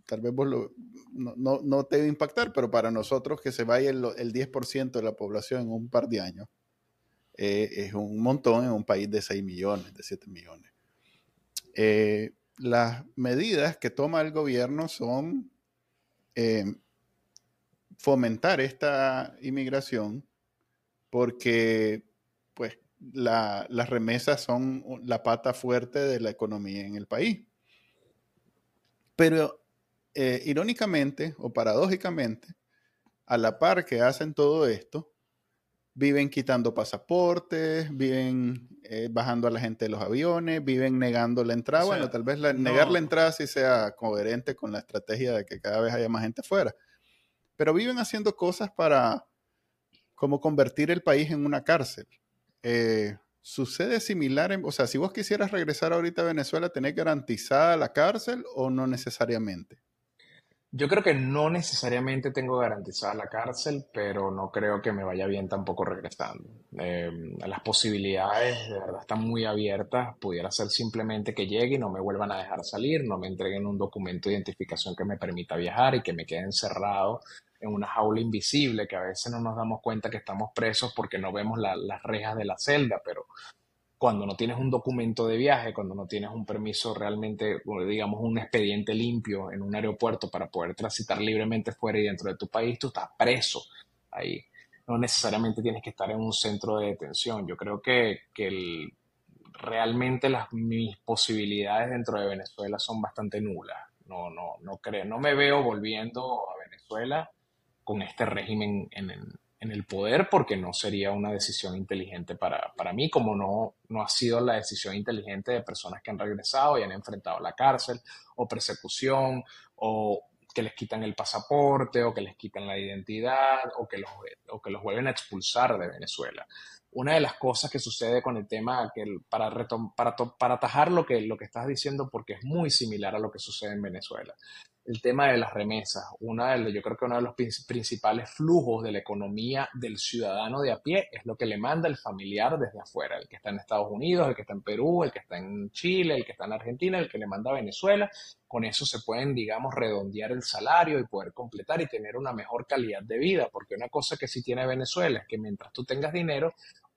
tal vez vos lo, no, no, te va a impactar, pero para nosotros que se vaya el, el 10% de la población en un par de años, eh, es un montón en un país de 6 millones, de 7 millones. Eh, las medidas que toma el gobierno son fomentar esta inmigración porque pues las remesas son la pata fuerte de la economía en el país. Pero eh, irónicamente o paradójicamente, a la par que hacen todo esto, viven quitando pasaportes, viven eh, bajando a la gente de los aviones, viven negando la entrada. bueno, tal vez negar la entrada sí sea coherente con la estrategia de que cada vez haya más gente fuera pero viven haciendo cosas para como convertir el país en una cárcel. Eh, ¿Sucede similar? o sea, si vos quisieras regresar ahorita a Venezuela, ¿tenés garantizada la cárcel o no necesariamente? Yo creo que no necesariamente tengo garantizada la cárcel, pero no creo que me vaya bien tampoco regresando. Em, las posibilidades de verdad están muy abiertas. Pudiera ser simplemente que llegue y no me vuelvan a dejar salir, no me entreguen un documento de identificación que me permita viajar y que me quede encerrado en una jaula invisible, que a veces no nos damos cuenta que estamos presos porque no vemos las rejas de la celda, pero cuando no tienes un documento de viaje, cuando no tienes un permiso realmente, digamos, un expediente limpio en un aeropuerto para poder transitar libremente fuera y dentro de tu país, tú estás preso ahí. No necesariamente tienes que estar en un centro de detención. Yo creo que, que realmente las, mis posibilidades dentro de Venezuela son bastante nulas. No, no, no creo, no me veo volviendo a Venezuela con este régimen en, en el poder porque no sería una decisión inteligente para, para, mí, como no, no ha sido la decisión inteligente de personas que han regresado y han enfrentado la cárcel o persecución o que les quitan el pasaporte o que les quitan la identidad o que los, o que los vuelven a expulsar de Venezuela. Una de las cosas que sucede con el tema, que para, para, para atajar lo que, lo que estás diciendo, porque es muy similar a lo que sucede en Venezuela, el tema de las remesas. Una de, yo creo que uno de los principales flujos de la economía del ciudadano de a pie es lo que le manda el familiar desde afuera, el que está en Estados Unidos, el que está en Perú, el que está en Chile, el que está en Argentina, el que le manda a Venezuela. Con eso se pueden, digamos, redondear el salario y poder completar y tener una mejor calidad de vida, porque una cosa que sí tiene Venezuela es que mientras tú tengas dinero,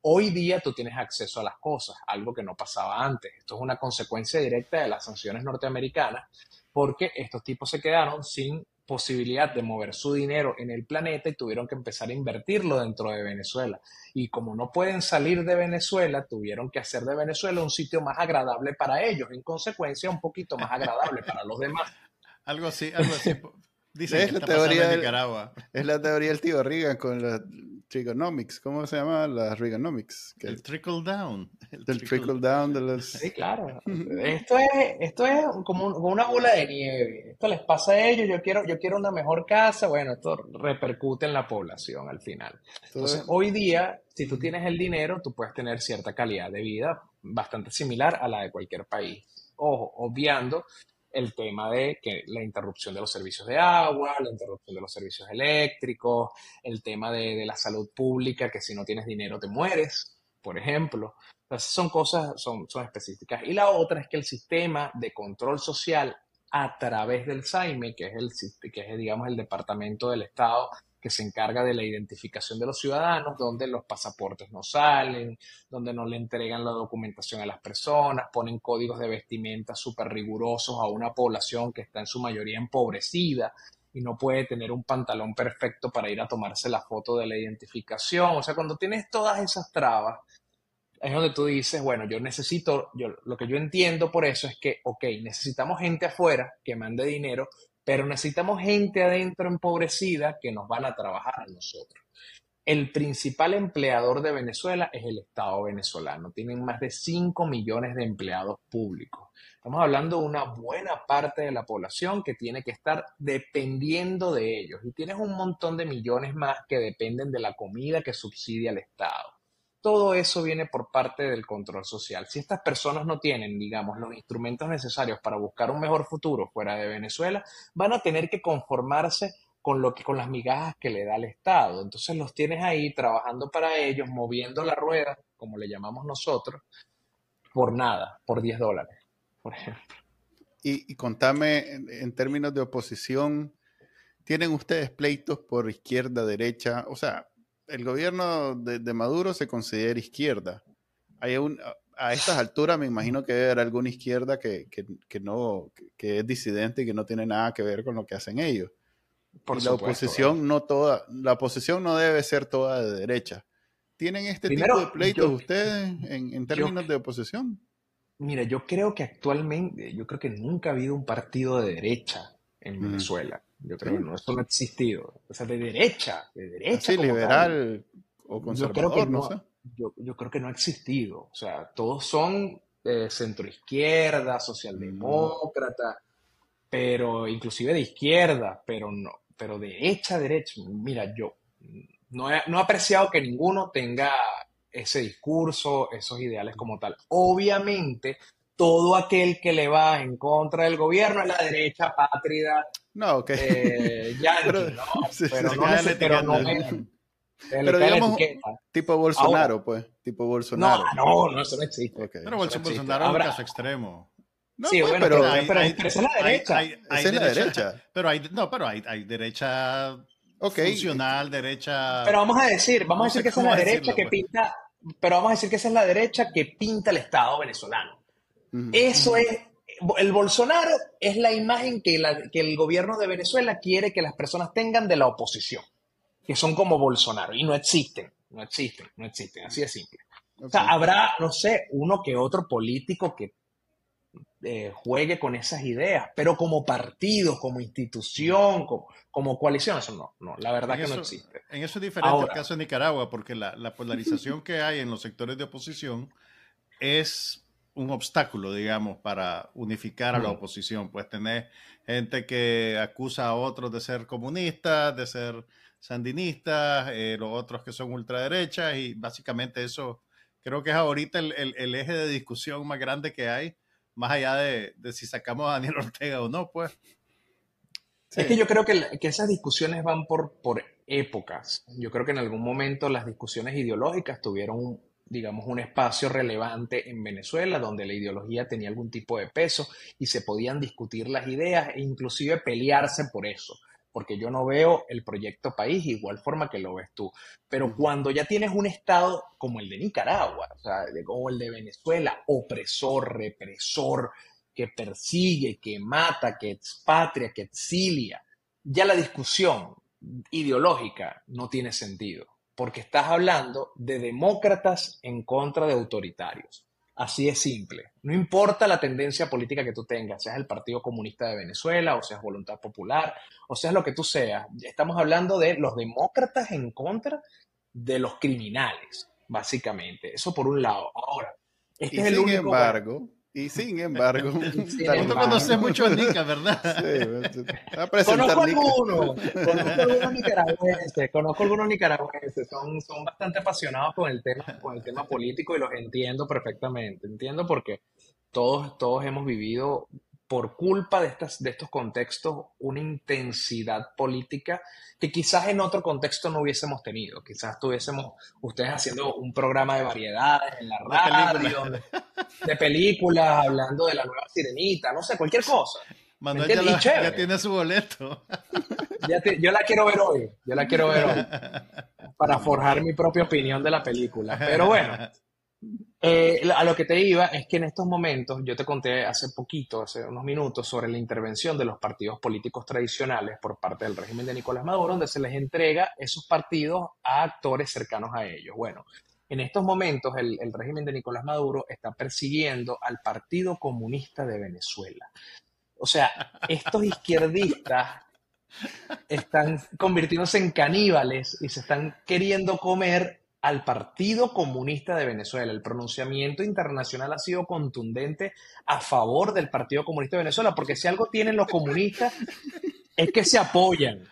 Hoy día tú tienes acceso a las cosas, algo que no pasaba antes. Esto es una consecuencia directa de las sanciones norteamericanas porque estos tipos se quedaron sin posibilidad de mover su dinero en el planeta y tuvieron que empezar a invertirlo dentro de Venezuela. Y como no pueden salir de Venezuela, tuvieron que hacer de Venezuela un sitio más agradable para ellos, en consecuencia un poquito más agradable para los demás. Algo así, algo así. Dice es, la teoría Nicaragua. es la teoría del tío Riga con la trigonomics, ¿cómo se llama? Las trigonomics. el trickle down. El trickle, down de los... Sí, claro. esto es, esto es como, una bola de nieve. Esto les pasa a ellos, yo quiero, yo quiero una mejor casa, bueno, esto repercute en la población al final. Entonces, hoy día, si tú tienes el dinero, tú puedes tener cierta calidad de vida bastante similar a la de cualquier país. Ojo, obviando el tema de que la interrupción de los servicios de agua, la interrupción de los servicios eléctricos, el tema de, la salud pública, que si no tienes dinero te mueres, por ejemplo. Entonces son cosas, son, son específicas. Y la otra es que el sistema de control social a través del SAIME, que es, el, que es digamos, el Departamento del Estado que se encarga de la identificación de los ciudadanos, donde los pasaportes no salen, donde no le entregan la documentación a las personas, ponen códigos de vestimenta súper rigurosos a una población que está en su mayoría empobrecida. y no puede tener un pantalón perfecto para ir a tomarse la foto de la identificación. O sea, cuando tienes todas esas trabas, es donde tú dices, bueno, yo necesito, yo, lo que yo entiendo por eso es que, ok, necesitamos gente afuera que mande dinero, pero necesitamos gente adentro empobrecida que nos van a trabajar a nosotros. El principal empleador de Venezuela es el Estado venezolano. Tienen más de 5 millones de empleados públicos. Estamos hablando de una buena parte de la población que tiene que estar dependiendo de ellos. Y tienes un montón de millones más que dependen de la comida que subsidia el Estado todo eso viene por parte del control social. Si estas personas no tienen, digamos, los instrumentos necesarios para buscar un mejor futuro fuera de Venezuela, van a tener que conformarse con lo que con las migajas que le da el Estado. Entonces los tienes ahí trabajando para ellos, moviendo la rueda, como le llamamos nosotros, por nada, por 10 dólares, por ejemplo. Y, contame, en, términos de oposición, ¿tienen ustedes pleitos por izquierda, derecha? O sea, el gobierno de, Maduro se considera izquierda. Hay un, a estas alturas me imagino que debe haber alguna izquierda que, no, que es disidente y que no tiene nada que ver con lo que hacen ellos. Por la oposición no toda, la oposición no debe ser toda de derecha. ¿Tienen este tipo de pleitos ustedes en, términos de oposición? Mira, yo creo que actualmente, yo creo que nunca ha habido un partido de derecha en Venezuela. Yo creo que no, eso no ha existido. O sea, de derecha, de derecha. Sí, liberal o conservador, no, sé. Yo, creo que no ha existido. O sea, todos son eh, centroizquierda, socialdemócrata, pero inclusive de izquierda, pero no, pero derecha, derecha. Mira, yo no he, no he apreciado que ninguno tenga ese discurso, esos ideales como tal. Obviamente, todo aquel que le va en contra del gobierno es la derecha pátrida. No, ok. Eh, ya, pero, no, pero, no, pero no pero digamos, tipo Bolsonaro, pues, tipo Bolsonaro. No, no, eso no existe. Pero Bolsonaro es un caso extremo. sí, pues, bueno, pero, pero, esa es la derecha. Hay, esa es la derecha. Pero hay, no, pero hay, hay derecha funcional, derecha... Pero vamos a decir, vamos a decir que esa es la derecha que pues. pinta, pero vamos a decir que esa es la derecha que pinta el Estado venezolano. Eso es, el Bolsonaro es la imagen que, el gobierno de Venezuela quiere que las personas tengan de la oposición, que son como Bolsonaro, y no existen, no existen, no existen, así de simple. O sea, habrá, no sé, uno que otro político que eh, juegue con esas ideas, pero como partido, como institución, como, coalición, eso no, no, la verdad que no existe. En eso es diferente el caso de Nicaragua, porque la, la polarización que hay en los sectores de oposición es un obstáculo, digamos, para unificar a la oposición. Pues tener gente que acusa a otros de ser comunistas, de ser sandinistas, eh, los otros que son ultraderechas, y básicamente eso creo que es ahorita el, eje de discusión más grande que hay, más allá de, si sacamos a Daniel Ortega o no, pues. Es que yo creo que, que, esas discusiones van por, por épocas. Yo creo que en algún momento las discusiones ideológicas tuvieron digamos, un espacio relevante en Venezuela donde la ideología tenía algún tipo de peso y se podían discutir las ideas e inclusive pelearse por eso, porque yo no veo el proyecto país igual forma que lo ves tú. Pero cuando ya tienes un Estado como el de Nicaragua, o sea, como el de Venezuela, opresor, represor, que persigue, que mata, que expatria, que exilia, ya la discusión ideológica no tiene sentido porque estás hablando de demócratas en contra de autoritarios. Así es simple. No importa la tendencia política que tú tengas, seas el Partido Comunista de Venezuela o seas Voluntad Popular o seas lo que tú seas. Estamos hablando de los demócratas en contra de los criminales, básicamente. Eso por un lado. Ahora, este es el único embargo, y sin embargo, no conoces mucho a Nica, ¿verdad? Sí, conozco algunos, conozco algunos nicaragüenses, conozco algunos nicaragüenses, son, son bastante apasionados con el tema, con el tema político y los entiendo perfectamente. Entiendo porque todos, todos hemos vivido por culpa de, estas, de estos contextos, una intensidad política que quizás en otro contexto no hubiésemos tenido. Quizás estuviésemos ustedes haciendo un programa de variedades en la radio, de películas, hablando de la nueva sirenita, no sé, cualquier cosa. Manuel ya, tiene su boleto. yo la quiero ver hoy, yo la quiero ver hoy, para forjar mi propia opinión de la película. Pero bueno, Eh, a lo que te iba es que en estos momentos, yo te conté hace poquito, hace unos minutos, sobre la intervención de los partidos políticos tradicionales por parte del régimen de Nicolás Maduro, donde se les entrega esos partidos a actores cercanos a ellos. Bueno, en estos momentos el, el régimen de Nicolás Maduro está persiguiendo al Partido Comunista de Venezuela. O sea, estos izquierdistas están convirtiéndose en caníbales y se están queriendo comer al Partido Comunista de Venezuela. El pronunciamiento internacional ha sido contundente a favor del Partido Comunista de Venezuela, porque si algo tienen los comunistas es que se apoyan.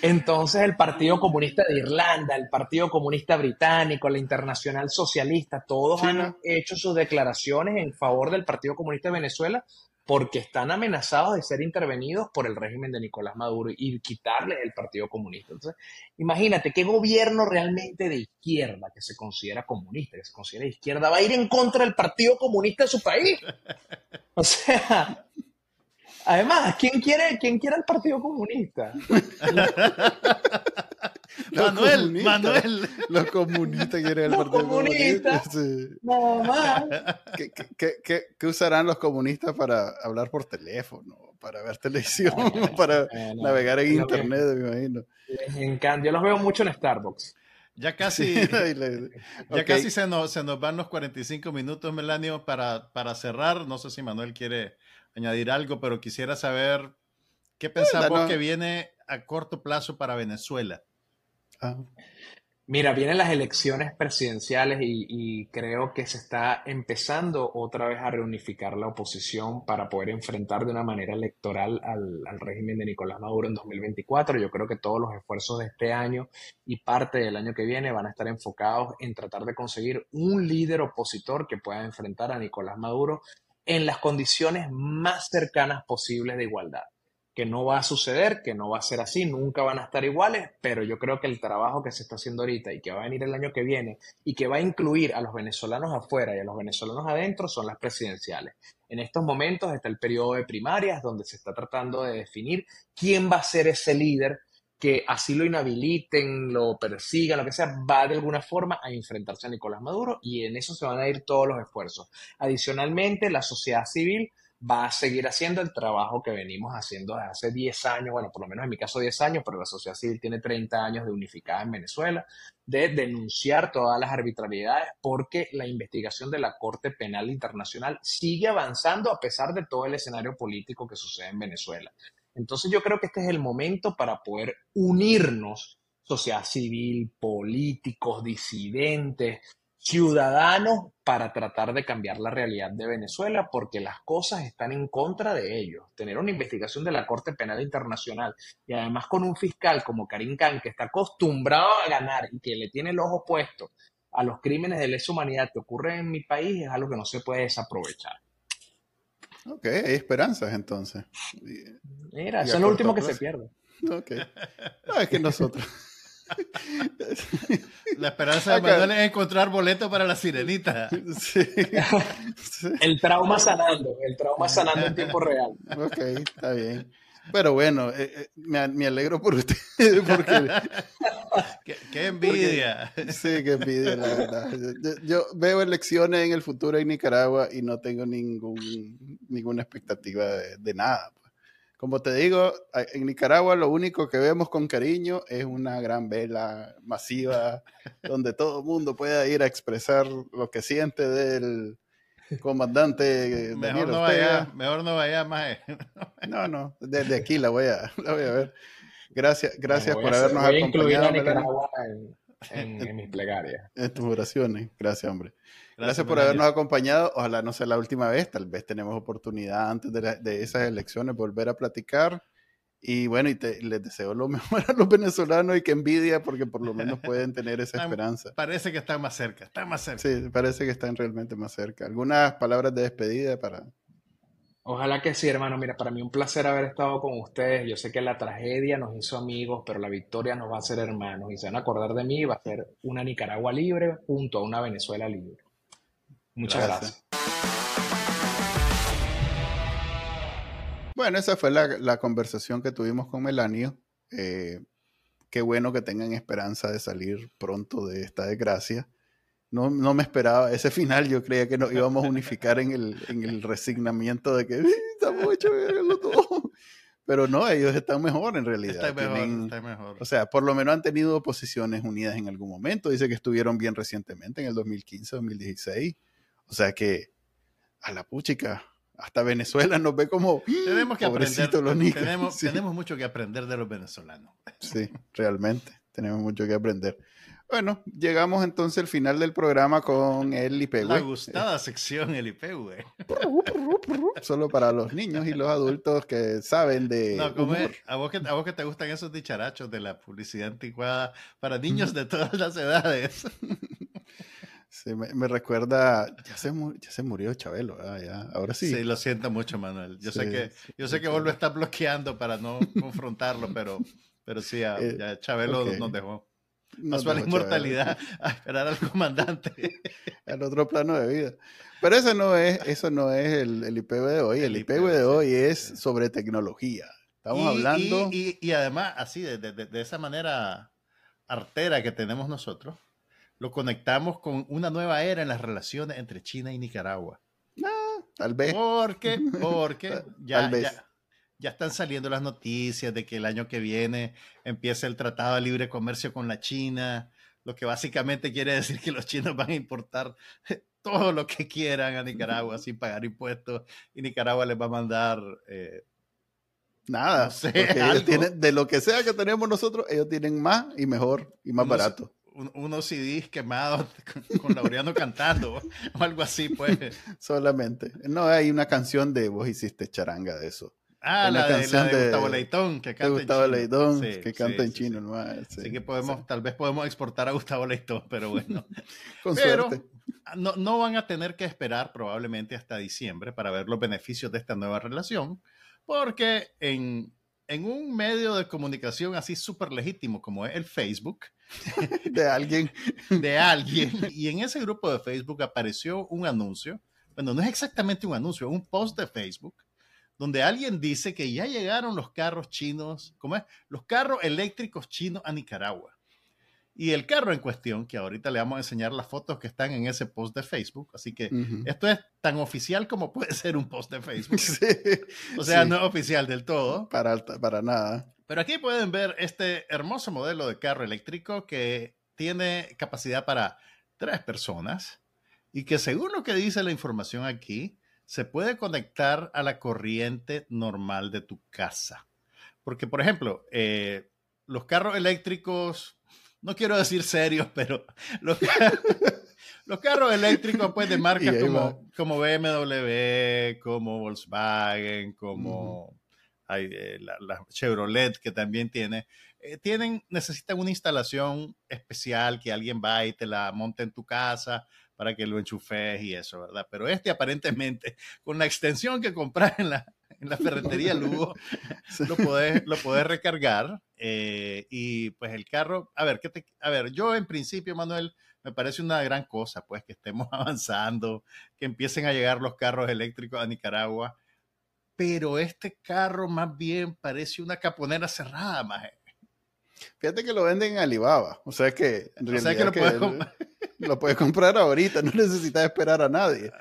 Entonces el Partido Comunista de Irlanda, el Partido Comunista Británico, la Internacional Socialista, todos han hecho sus declaraciones en favor del Partido Comunista de Venezuela porque están amenazados de ser intervenidos por el régimen de Nicolás Maduro y quitarles el Partido Comunista. Entonces, imagínate qué gobierno realmente de izquierda, que se considera comunista, que se considera de izquierda, va a ir en contra del Partido Comunista de su país. O sea, además, ¿quién quiere, quién quiere el Partido Comunista? Manuel, Manuel. Los comunistas quieren el Los Partido comunistas. Comunista. sí. No, más. ¿Qué, qué- qué- usarán los comunistas para hablar por teléfono? Para ver televisión, para no, navegar en internet, me imagino. Les encanta. Yo los veo mucho en Starbucks. Ya casi, ya casi se, nos, se nos van los 45 minutos, Melanio, para, para cerrar. No sé si Manuel quiere añadir algo, pero quisiera saber qué no. que viene a corto plazo para Venezuela. Ah, Mira, vienen las elecciones presidenciales y, y creo que se está empezando otra vez a reunificar la oposición para poder enfrentar de una manera electoral al, al régimen de Nicolás Maduro en 2024. Yo creo que todos los esfuerzos de este año y parte del año que viene van a estar enfocados en tratar de conseguir un líder opositor que pueda enfrentar a Nicolás Maduro en las condiciones más cercanas posibles de igualdad que no va a suceder, que no va a ser así, nunca van a estar iguales, pero yo creo que el trabajo que se está haciendo ahorita y que va a venir el año que viene y que va a incluir a los venezolanos afuera y a los venezolanos adentro son las presidenciales. En estos momentos está el periodo de primarias donde se está tratando de definir quién va a ser ese líder que así lo inhabiliten, lo persigan, lo que sea, va de alguna forma a enfrentarse a Nicolás Maduro y en eso se van a ir todos los esfuerzos. Adicionalmente, la sociedad civil va a seguir haciendo el trabajo que venimos haciendo desde hace 10 años, bueno, por lo menos en mi caso 10 años, pero la sociedad civil tiene 30 años de unificada en Venezuela, de denunciar todas las arbitrariedades porque la investigación de la Corte Penal Internacional sigue avanzando a pesar de todo el escenario político que sucede en Venezuela. Entonces yo creo que este es el momento para poder unirnos, sociedad civil, políticos, disidentes, ciudadanos para tratar de cambiar la realidad de Venezuela porque las cosas están en contra de ellos. Tener una investigación de la Corte Penal Internacional y además con un fiscal como Karim Khan que está acostumbrado a ganar y que le tiene el ojo puesto a los crímenes de lesa humanidad que ocurren en mi país es algo que no se puede desaprovechar. Ok, hay esperanzas entonces. Mira, eso es lo último que se pierde. Ok. No, es que nosotros. La esperanza de. Manuel es encontrar boleto para la sirenita. Sí. El trauma sanando, el trauma sanando en tiempo real. Ok, está bien. Pero bueno, eh, eh, me, me alegro por ustedes porque ¡Qué, qué envidia! sí, que envidia, la verdad. Yo, yo veo elecciones en el futuro en Nicaragua y no tengo ningún, ninguna expectativa de, de nada. pues. Como te digo, en Nicaragua lo único que vemos con cariño es una gran vela masiva donde todo el mundo pueda ir a expresar lo que siente del comandante Mejor Daniel no Ortega. vaya, mejor no vaya más. No, no, desde aquí la voy a, la voy a ver. Gracias, gracias por a hacer- habernos voy a incluir a acompañado Melanie, Nicaragua en, en- en mis plegarias. en tus oraciones. Gracias, hombre. Gracias, por Melania. habernos acompañado. Ojalá no sea la última vez. Tal vez tenemos oportunidad antes de, la- de esas elecciones volver a platicar. Y bueno, y te- les deseo lo mejor a los venezolanos y que envidia porque por lo menos pueden tener esa esperanza. Parece que están más cerca, están más cerca. Sí, parece que están realmente más cerca. ¿Algunas palabras de despedida para... Ojalá que sí, hermano. Mira, para mí un placer haber estado con ustedes. Yo sé que la tragedia nos hizo amigos, pero la victoria nos va a hacer hermanos y se van a acordar de mí. y Va a ser una Nicaragua libre junto a una Venezuela libre. Muchas Gracias. gracias. Bueno, esa fue la, la conversación que tuvimos con Melanio. Eh, qué bueno que tengan esperanza de salir pronto de esta desgracia. no, no me esperaba ese final. Yo creía que nos íbamos a unificar en el, en el resignamiento de que estamos hechos todo. Pero no, ellos están mejor en realidad. Está mejor, está mejor. O sea, por lo menos han tenido posiciones unidas en algún momento. Dice que estuvieron bien recientemente, en el 2015, 2016. O sea que, a la puchica, hasta Venezuela nos ve como tenemos que aprender los tenemos, tenemos mucho que aprender de los venezolanos sí realmente tenemos mucho que aprender bueno, llegamos entonces al final del programa con el IPW. La gustada sección, el IPW. Solo para los niños y los adultos que saben de. No, ¿cómo es? ¿A, vos que, a vos que te gustan esos dicharachos de la publicidad anticuada para niños de todas las edades. Sí, me, recuerda, ya se, ya se murió Chabelo, ya, ahora sí. Sí, lo siento mucho, Manuel. Yo sé que, yo sé que vos lo estás bloqueando para no confrontarlo, pero, pero sí, ya, eh, Chabelo nos dejó. Pasó a la inmortalidad a esperar al comandante. al otro plano de vida. Pero eso no es, eso no es el, el IPV de hoy. El, IPV, de hoy es sobre tecnología. Estamos hablando. Y, y, además, así, de, de, de, esa manera artera que tenemos nosotros, lo conectamos con una nueva era en las relaciones entre China y Nicaragua. Ah, tal vez. Porque, porque ya, ya, ya están saliendo las noticias de que el año que viene empieza el Tratado de Libre Comercio con la China, lo que básicamente quiere decir que los chinos van a importar todo lo que quieran a Nicaragua sin pagar impuestos y Nicaragua les va a mandar... Eh, Nada, de lo que sea que tenemos nosotros, ellos tienen más y mejor y más barato. Unos CDs quemados con, Laureano cantando o algo así, pues. Solamente. No hay una canción de vos hiciste charanga de eso. Ah, la, de, Gustavo Leitón, que canta Gustavo en chino. que canta en chino. Así que podemos, tal vez podemos exportar a Gustavo Leitón, pero bueno. Con suerte. No, no van a tener que esperar probablemente hasta diciembre para ver los beneficios de esta nueva relación, porque en, en un medio de comunicación así súper legítimo como es el Facebook, de alguien. De alguien. Y en ese grupo de Facebook apareció un anuncio. Bueno, no es exactamente un anuncio, es un post de Facebook donde alguien dice que ya llegaron los carros chinos, ¿cómo es? Los carros eléctricos chinos a Nicaragua. Y el carro en cuestión, que ahorita le vamos a enseñar las fotos que están en ese post de Facebook, así que esto es tan oficial como puede ser un post de Facebook. o sea, no es oficial del todo. Para, para nada. Pero aquí pueden ver este hermoso modelo de carro eléctrico que tiene capacidad para tres personas y que según lo que dice la información aquí, se puede conectar a la corriente normal de tu casa. Porque, por ejemplo, eh, los carros eléctricos, no quiero decir serios, pero los, carros eléctricos pues, de marcas como, como, BMW, como Volkswagen, como eh, la, Chevrolet que también tiene, eh, tienen, necesitan una instalación especial que alguien va y te la monte en tu casa para que lo enchufes y eso, ¿verdad? Pero este aparentemente, con la extensión que compras en la, en la ferretería Lugo, lo puedes lo puedes recargar eh, y pues el carro, a ver, ¿qué te, a ver, yo en principio, Manuel, me parece una gran cosa, pues que estemos avanzando, que empiecen a llegar los carros eléctricos a Nicaragua, pero este carro más bien parece una caponera cerrada, más. Fíjate que lo venden en Alibaba, o sea que en realidad que lo puedes lo puedes comprar ahorita, no necesitas esperar a nadie.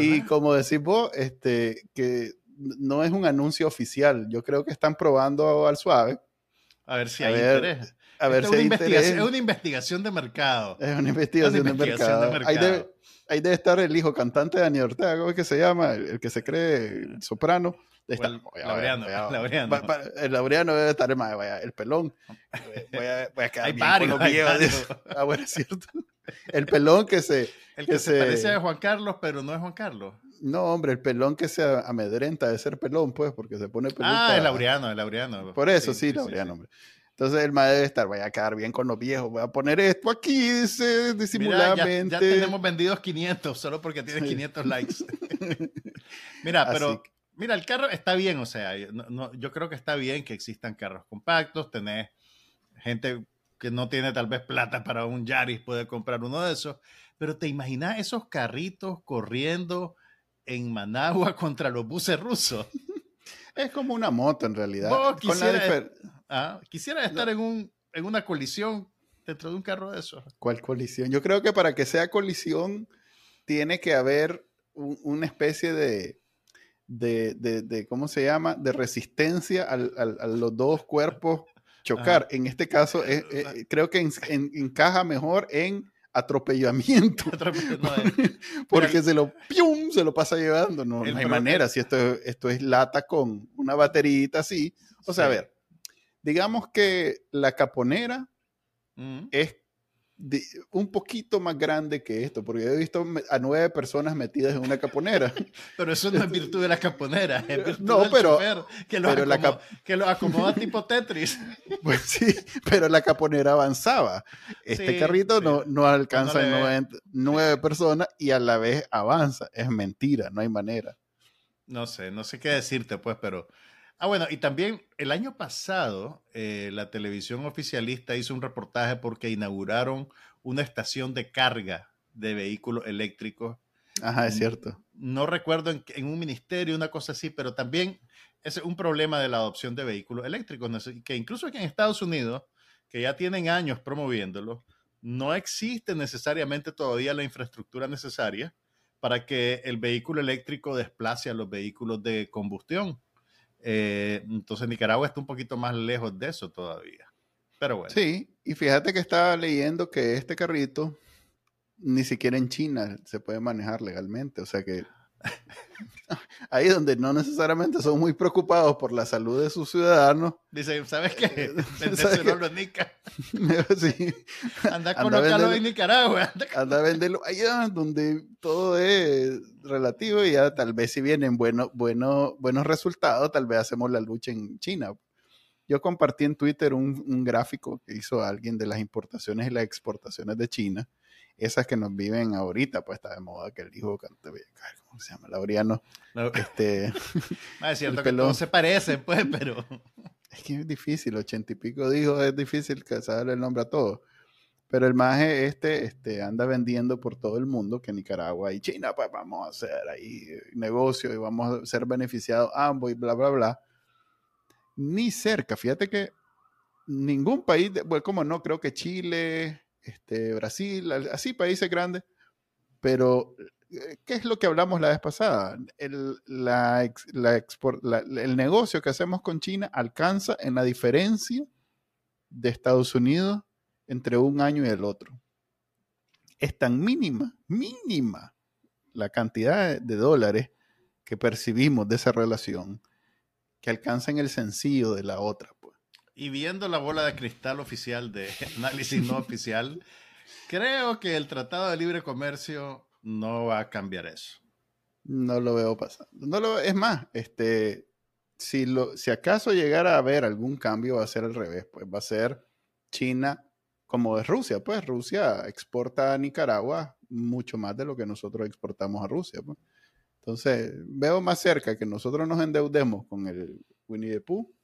Y como decís vos, este, que no es un anuncio oficial. Yo creo que están probando al suave. A ver si hay interés. A ver si hay interés. Es una investigación de mercado. Es una investigación, de, mercado. Ahí, debe, estar el hijo cantante de Daniel Ortega, ¿cómo es que se llama? El, que se cree soprano. El laureano, el laureano debe estar el, el pelón. Voy a, voy a quedar bien con los Ah, bueno, es cierto. El pelón que se... El que, se, parece a Juan Carlos, pero no es Juan Carlos. No, hombre, el pelón que se amedrenta de ser pelón, pues, porque se pone pelón. Ah, el Laureano, el Laureano. Por eso, sí, Laureano, hombre. Entonces el madre debe estar, voy a quedar bien con los viejos, voy a poner esto aquí, dice, disimuladamente. ya, tenemos vendidos 500, solo porque tiene 500 likes. mira, pero, mira, el carro está bien, o sea, yo creo que está bien que existan carros compactos, tenés gente que no tiene tal vez plata para un Yaris puede comprar uno de esos, pero te imaginas esos carritos corriendo en Managua contra los buses rusos. Es como una moto en realidad. quisiera, ah, quisiera estar en, un, en una colisión dentro de un carro de esos. ¿Cuál colisión? Yo creo que para que sea colisión tiene que haber una especie de, de, ¿cómo se llama? De resistencia a los dos cuerpos chocar. En este caso, eh, creo que encaja mejor en atropellamiento. Porque se lo, ¡pium! se lo pasa llevando. No, hay manera. Si esto, esto es lata con una baterita así. O sea, a ver, digamos que la caponera es un poquito más grande que esto, porque yo he visto a nueve personas metidas en una caponera. pero eso no es virtud de la caponera, es virtud no, del pero, que, lo acomoda, que acomoda tipo Tetris. Pues sí, pero la caponera avanzaba. Este carrito No, no alcanza nueve, personas y a la vez avanza. Es mentira, no hay manera. No sé, no sé qué decirte, pues, pero... Ah, bueno, y también el año pasado eh, la televisión oficialista hizo un reportaje porque inauguraron una estación de carga de vehículos eléctricos. Ajá, es cierto. No recuerdo en, un ministerio, una cosa así, pero también es un problema de la adopción de vehículos eléctricos, que incluso aquí en Estados Unidos, que ya tienen años promoviéndolo, no existe necesariamente todavía la infraestructura necesaria para que el vehículo eléctrico desplace a los vehículos de combustión. Eh, entonces Nicaragua está un poquito más lejos de eso todavía. Pero bueno. Sí, y fíjate que estaba leyendo que este carrito ni siquiera en China se puede manejar legalmente. O sea que ahí donde no necesariamente son muy preocupados por la salud de sus ciudadanos. Dice, ¿sabes qué? Vendéselo a Nica. sí. Anda a colocarlo en Nicaragua. Anda a venderlo allá donde todo es relativo y ya tal vez si vienen buenos bueno, buenos resultados, tal vez hacemos la lucha en China. Yo compartí en Twitter un, un gráfico que hizo alguien de las importaciones y las exportaciones de China esas que nos viven ahorita, pues está de moda que el hijo cante, ¿cómo se llama? Laureano. Este, ah, es cierto que no se parece, pues, pero... Es que es difícil, ochenta y pico dijo, es difícil saberle el nombre a todos. Pero el maje este, este anda vendiendo por todo el mundo que Nicaragua y China, pues vamos a hacer ahí negocio y vamos a ser beneficiados ambos y bla, bla, bla. Ni cerca, fíjate que ningún país, bueno, como no, creo que Chile, este, Brasil, así países grandes, pero eh, ¿qué es lo que hablamos la vez pasada? El, el negocio que hacemos con China alcanza en la diferencia de Estados Unidos entre un año y el otro. Es tan mínima, mínima la cantidad de dólares que percibimos de esa relación que alcanza en el sencillo de la otra. Y viendo la bola de cristal oficial de análisis no oficial, creo que el Tratado de Libre Comercio no va a cambiar eso. No lo veo pasando. No lo, es más, este, si, lo, si acaso llegara a haber algún cambio, va a ser al revés. Pues va a ser China como es Rusia. Pues Rusia exporta a Nicaragua mucho más de lo que nosotros exportamos a Rusia. Pues. Entonces, veo más cerca que nosotros nos endeudemos con el Winnie the Pooh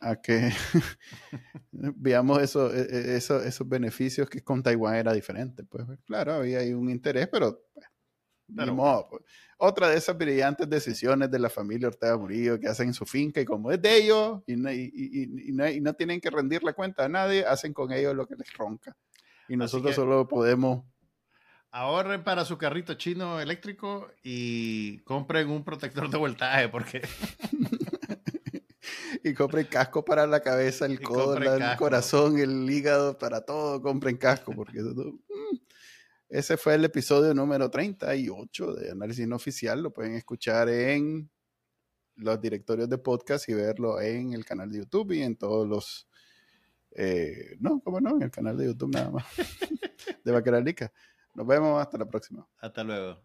a que veamos eso, e, e, eso, esos beneficios que con Taiwán era diferente. Pues claro, había ahí un interés, pero, pues, pues. Otra de esas brillantes decisiones de la familia Ortega Murillo que hacen su finca y como es de ellos y no, y, no, tienen que rendir la cuenta a nadie, hacen con ellos lo que les ronca. Y nosotros solo podemos... Ahorren para su carrito chino eléctrico y compren un protector de voltaje porque... y compren casco para la cabeza, el codo, el corazón, el hígado, para todo, compren casco, porque mm. ese fue el episodio número 38 de Análisis No Oficial. Lo pueden escuchar en los directorios de podcast y verlo en el canal de YouTube y en todos los. Eh, no, ¿cómo no? En el canal de YouTube nada más. de Bacaralica. Nos vemos hasta la próxima. Hasta luego.